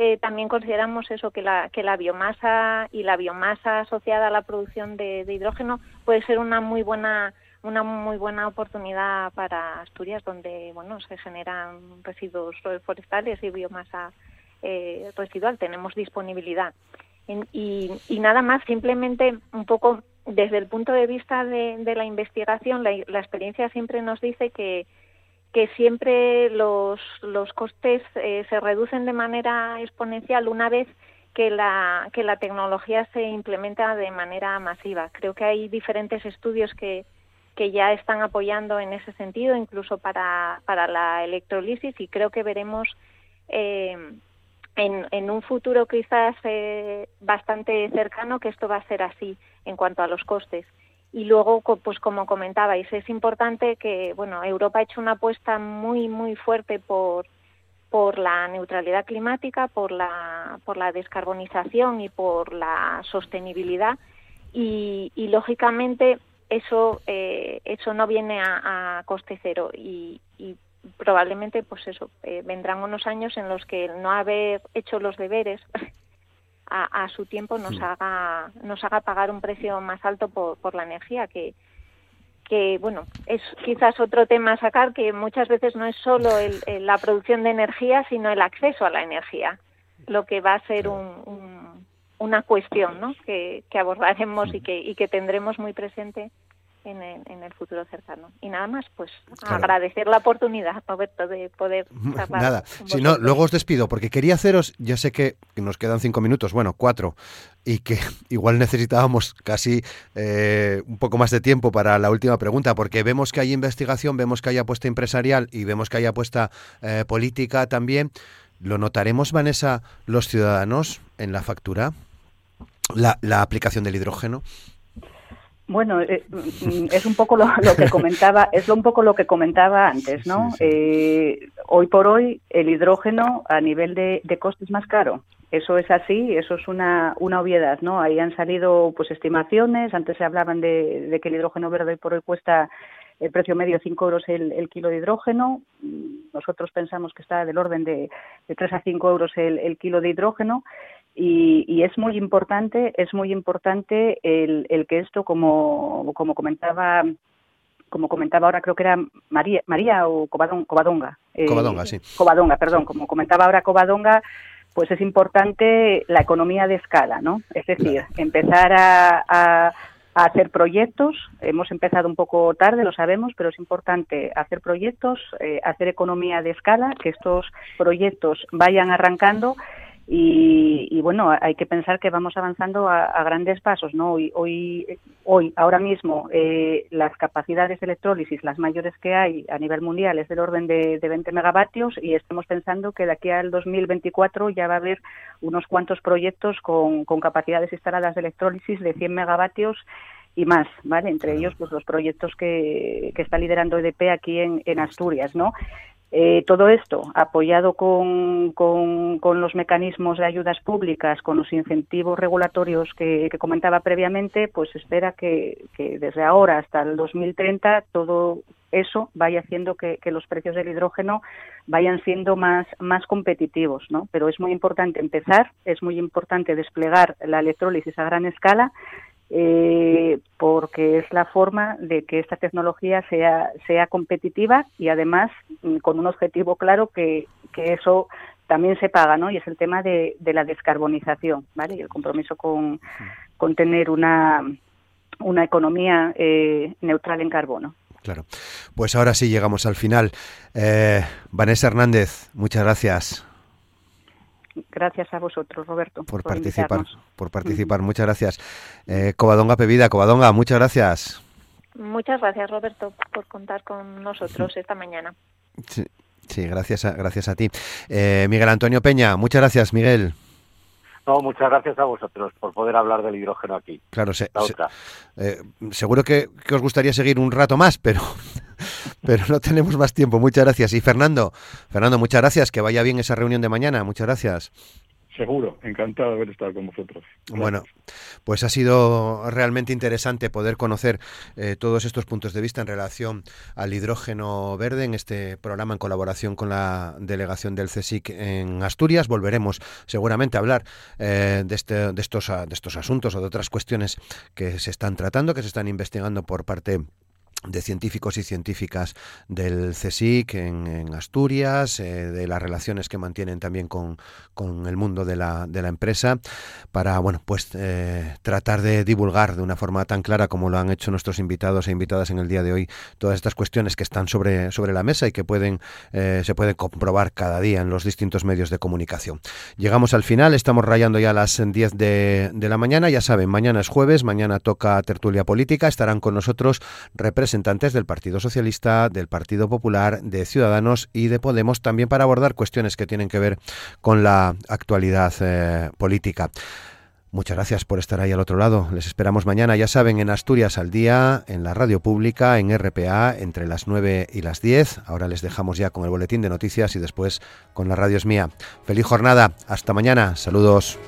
eh, también consideramos eso que la, que la biomasa y la biomasa asociada a la producción de, hidrógeno puede ser una muy buena una muy buena oportunidad para Asturias donde bueno se generan residuos forestales y biomasa eh, residual. Tenemos disponibilidad. Y, nada más simplemente un poco desde el punto de vista de, de la investigación la, la experiencia siempre nos dice que que siempre los, los costes eh, se reducen de manera exponencial una vez que la, que la tecnología se implementa de manera masiva. Creo que hay diferentes estudios que, que ya están apoyando en ese sentido, incluso para, para la electrolisis, y creo que veremos eh, en, en, un futuro quizás eh, bastante cercano que esto va a ser así en cuanto a los costes. Y luego, pues como comentabais, es importante que, bueno, Europa ha hecho una apuesta muy, muy fuerte por, por la neutralidad climática, por la, por la descarbonización y por la sostenibilidad. Y, lógicamente eso, eh, eso no viene a, coste cero y, y probablemente, pues eso, eh, vendrán unos años en los que no haber hecho los deberes [LAUGHS] a, su tiempo nos haga nos haga pagar un precio más alto por, por la energía que que bueno es quizás otro tema a sacar que muchas veces no es solo el, la producción de energía sino el acceso a la energía lo que va a ser un, una cuestión ¿no? que, que abordaremos y que, y que tendremos muy presente en el, en el futuro cercano. Y nada más, pues agradecer la oportunidad, Roberto, de poder [LAUGHS] Nada, si no, luego os despido, porque quería haceros, ya sé que nos quedan cinco minutos, bueno, cuatro, y que [LAUGHS] igual necesitábamos casi eh, un poco más de tiempo para la última pregunta, porque vemos que hay investigación, vemos que hay apuesta empresarial y vemos que hay apuesta eh, política también. ¿Lo notaremos, Vanessa, los ciudadanos en la factura? La, la aplicación del hidrógeno. Bueno, eh, mm, es un poco lo, que comentaba, es un poco lo que comentaba antes, ¿no? Eh, hoy por hoy el hidrógeno a nivel de, de coste es más caro. Eso es así, eso es una, una obviedad, ¿no? Ahí han salido pues estimaciones, antes se hablaban de, que el hidrógeno verde hoy por hoy cuesta el precio medio 5 euros el, kilo de hidrógeno. Nosotros pensamos que está del orden de, de 3 a 5 euros el, el kilo de hidrógeno. Y, es muy importante, es muy importante el, el que esto, como, como comentaba como comentaba ahora, creo que era María, María o Covadonga. Eh, Covadonga, sí. Covadonga, perdón. Como comentaba ahora Covadonga, pues es importante la economía de escala, ¿no? Es decir, empezar a, a, hacer proyectos. Hemos empezado un poco tarde, lo sabemos, pero es importante hacer proyectos, eh, hacer economía de escala, que estos proyectos vayan arrancando y, bueno, hay que pensar que vamos avanzando a, grandes pasos, ¿no? Hoy, hoy, hoy ahora mismo, eh, las capacidades de electrólisis, las mayores que hay a nivel mundial, es del orden de, de 20 megavatios y estamos pensando que de aquí al 2024 ya va a haber unos cuantos proyectos con, con capacidades instaladas de electrólisis de 100 megavatios y más, ¿vale? Entre ellos, pues los proyectos que, que está liderando EDP aquí en, en Asturias, ¿no? Eh, todo esto apoyado con, con, los mecanismos de ayudas públicas, con los incentivos regulatorios que, comentaba previamente, pues espera que, desde ahora hasta el 2030 todo eso vaya haciendo que, los precios del hidrógeno vayan siendo más, más competitivos, ¿no? Pero es muy importante empezar, es muy importante desplegar la electrólisis a gran escala eh, porque es la forma de que esta tecnología sea, sea competitiva y además mm, con un objetivo claro que, que eso también se paga, ¿no? Y es el tema de, de la descarbonización, ¿vale? Y el compromiso con, con tener una, una economía eh, neutral en carbono. Claro. Pues ahora sí llegamos al final. Eh, Vanessa Hernández, muchas gracias. Gracias a vosotros, Roberto. Por, participar. Por participar, muchas gracias. Eh, Covadonga Pevida, Covadonga, muchas gracias. Muchas gracias, Roberto, por contar con nosotros esta mañana. Sí, gracias, a, gracias a ti. Eh, Miguel Antonio Peña, muchas gracias, Miguel. No, muchas gracias a vosotros por poder hablar del hidrógeno aquí. Claro, eh, seguro que, os gustaría seguir un rato más, pero, [LAUGHS] pero no tenemos más tiempo. Muchas gracias. Y Fernando, Fernando, muchas gracias. Que vaya bien esa reunión de mañana. Muchas gracias. Seguro, encantado de haber estado con vosotros. Bueno, pues ha sido realmente interesante poder conocer eh, todos estos puntos de vista en relación al hidrógeno verde en este programa en colaboración con la delegación del CSIC en Asturias. Volveremos seguramente a hablar eh, de, este, de, estos, de estos asuntos o de otras cuestiones que se están tratando, que se están investigando por parte de científicos y científicas del CSIC en, Asturias, eh, de las relaciones que mantienen también con, con el mundo de la, de la, empresa, para bueno pues eh, tratar de divulgar de una forma tan clara como lo han hecho nuestros invitados e invitadas en el día de hoy todas estas cuestiones que están sobre, sobre la mesa y que pueden eh, se pueden comprobar cada día en los distintos medios de comunicación. Llegamos al final, estamos rayando ya las 10 de, de la mañana, ya saben, mañana es jueves, mañana toca tertulia política, estarán con nosotros representantes representantes del Partido Socialista, del Partido Popular, de Ciudadanos y de Podemos, también para abordar cuestiones que tienen que ver con la actualidad eh, política. Muchas gracias por estar ahí al otro lado. Les esperamos mañana, ya saben, en Asturias al día, en la radio pública, en RPA, entre las 9 y las 10. Ahora les dejamos ya con el boletín de noticias y después con la radio es mía. Feliz jornada. Hasta mañana. Saludos.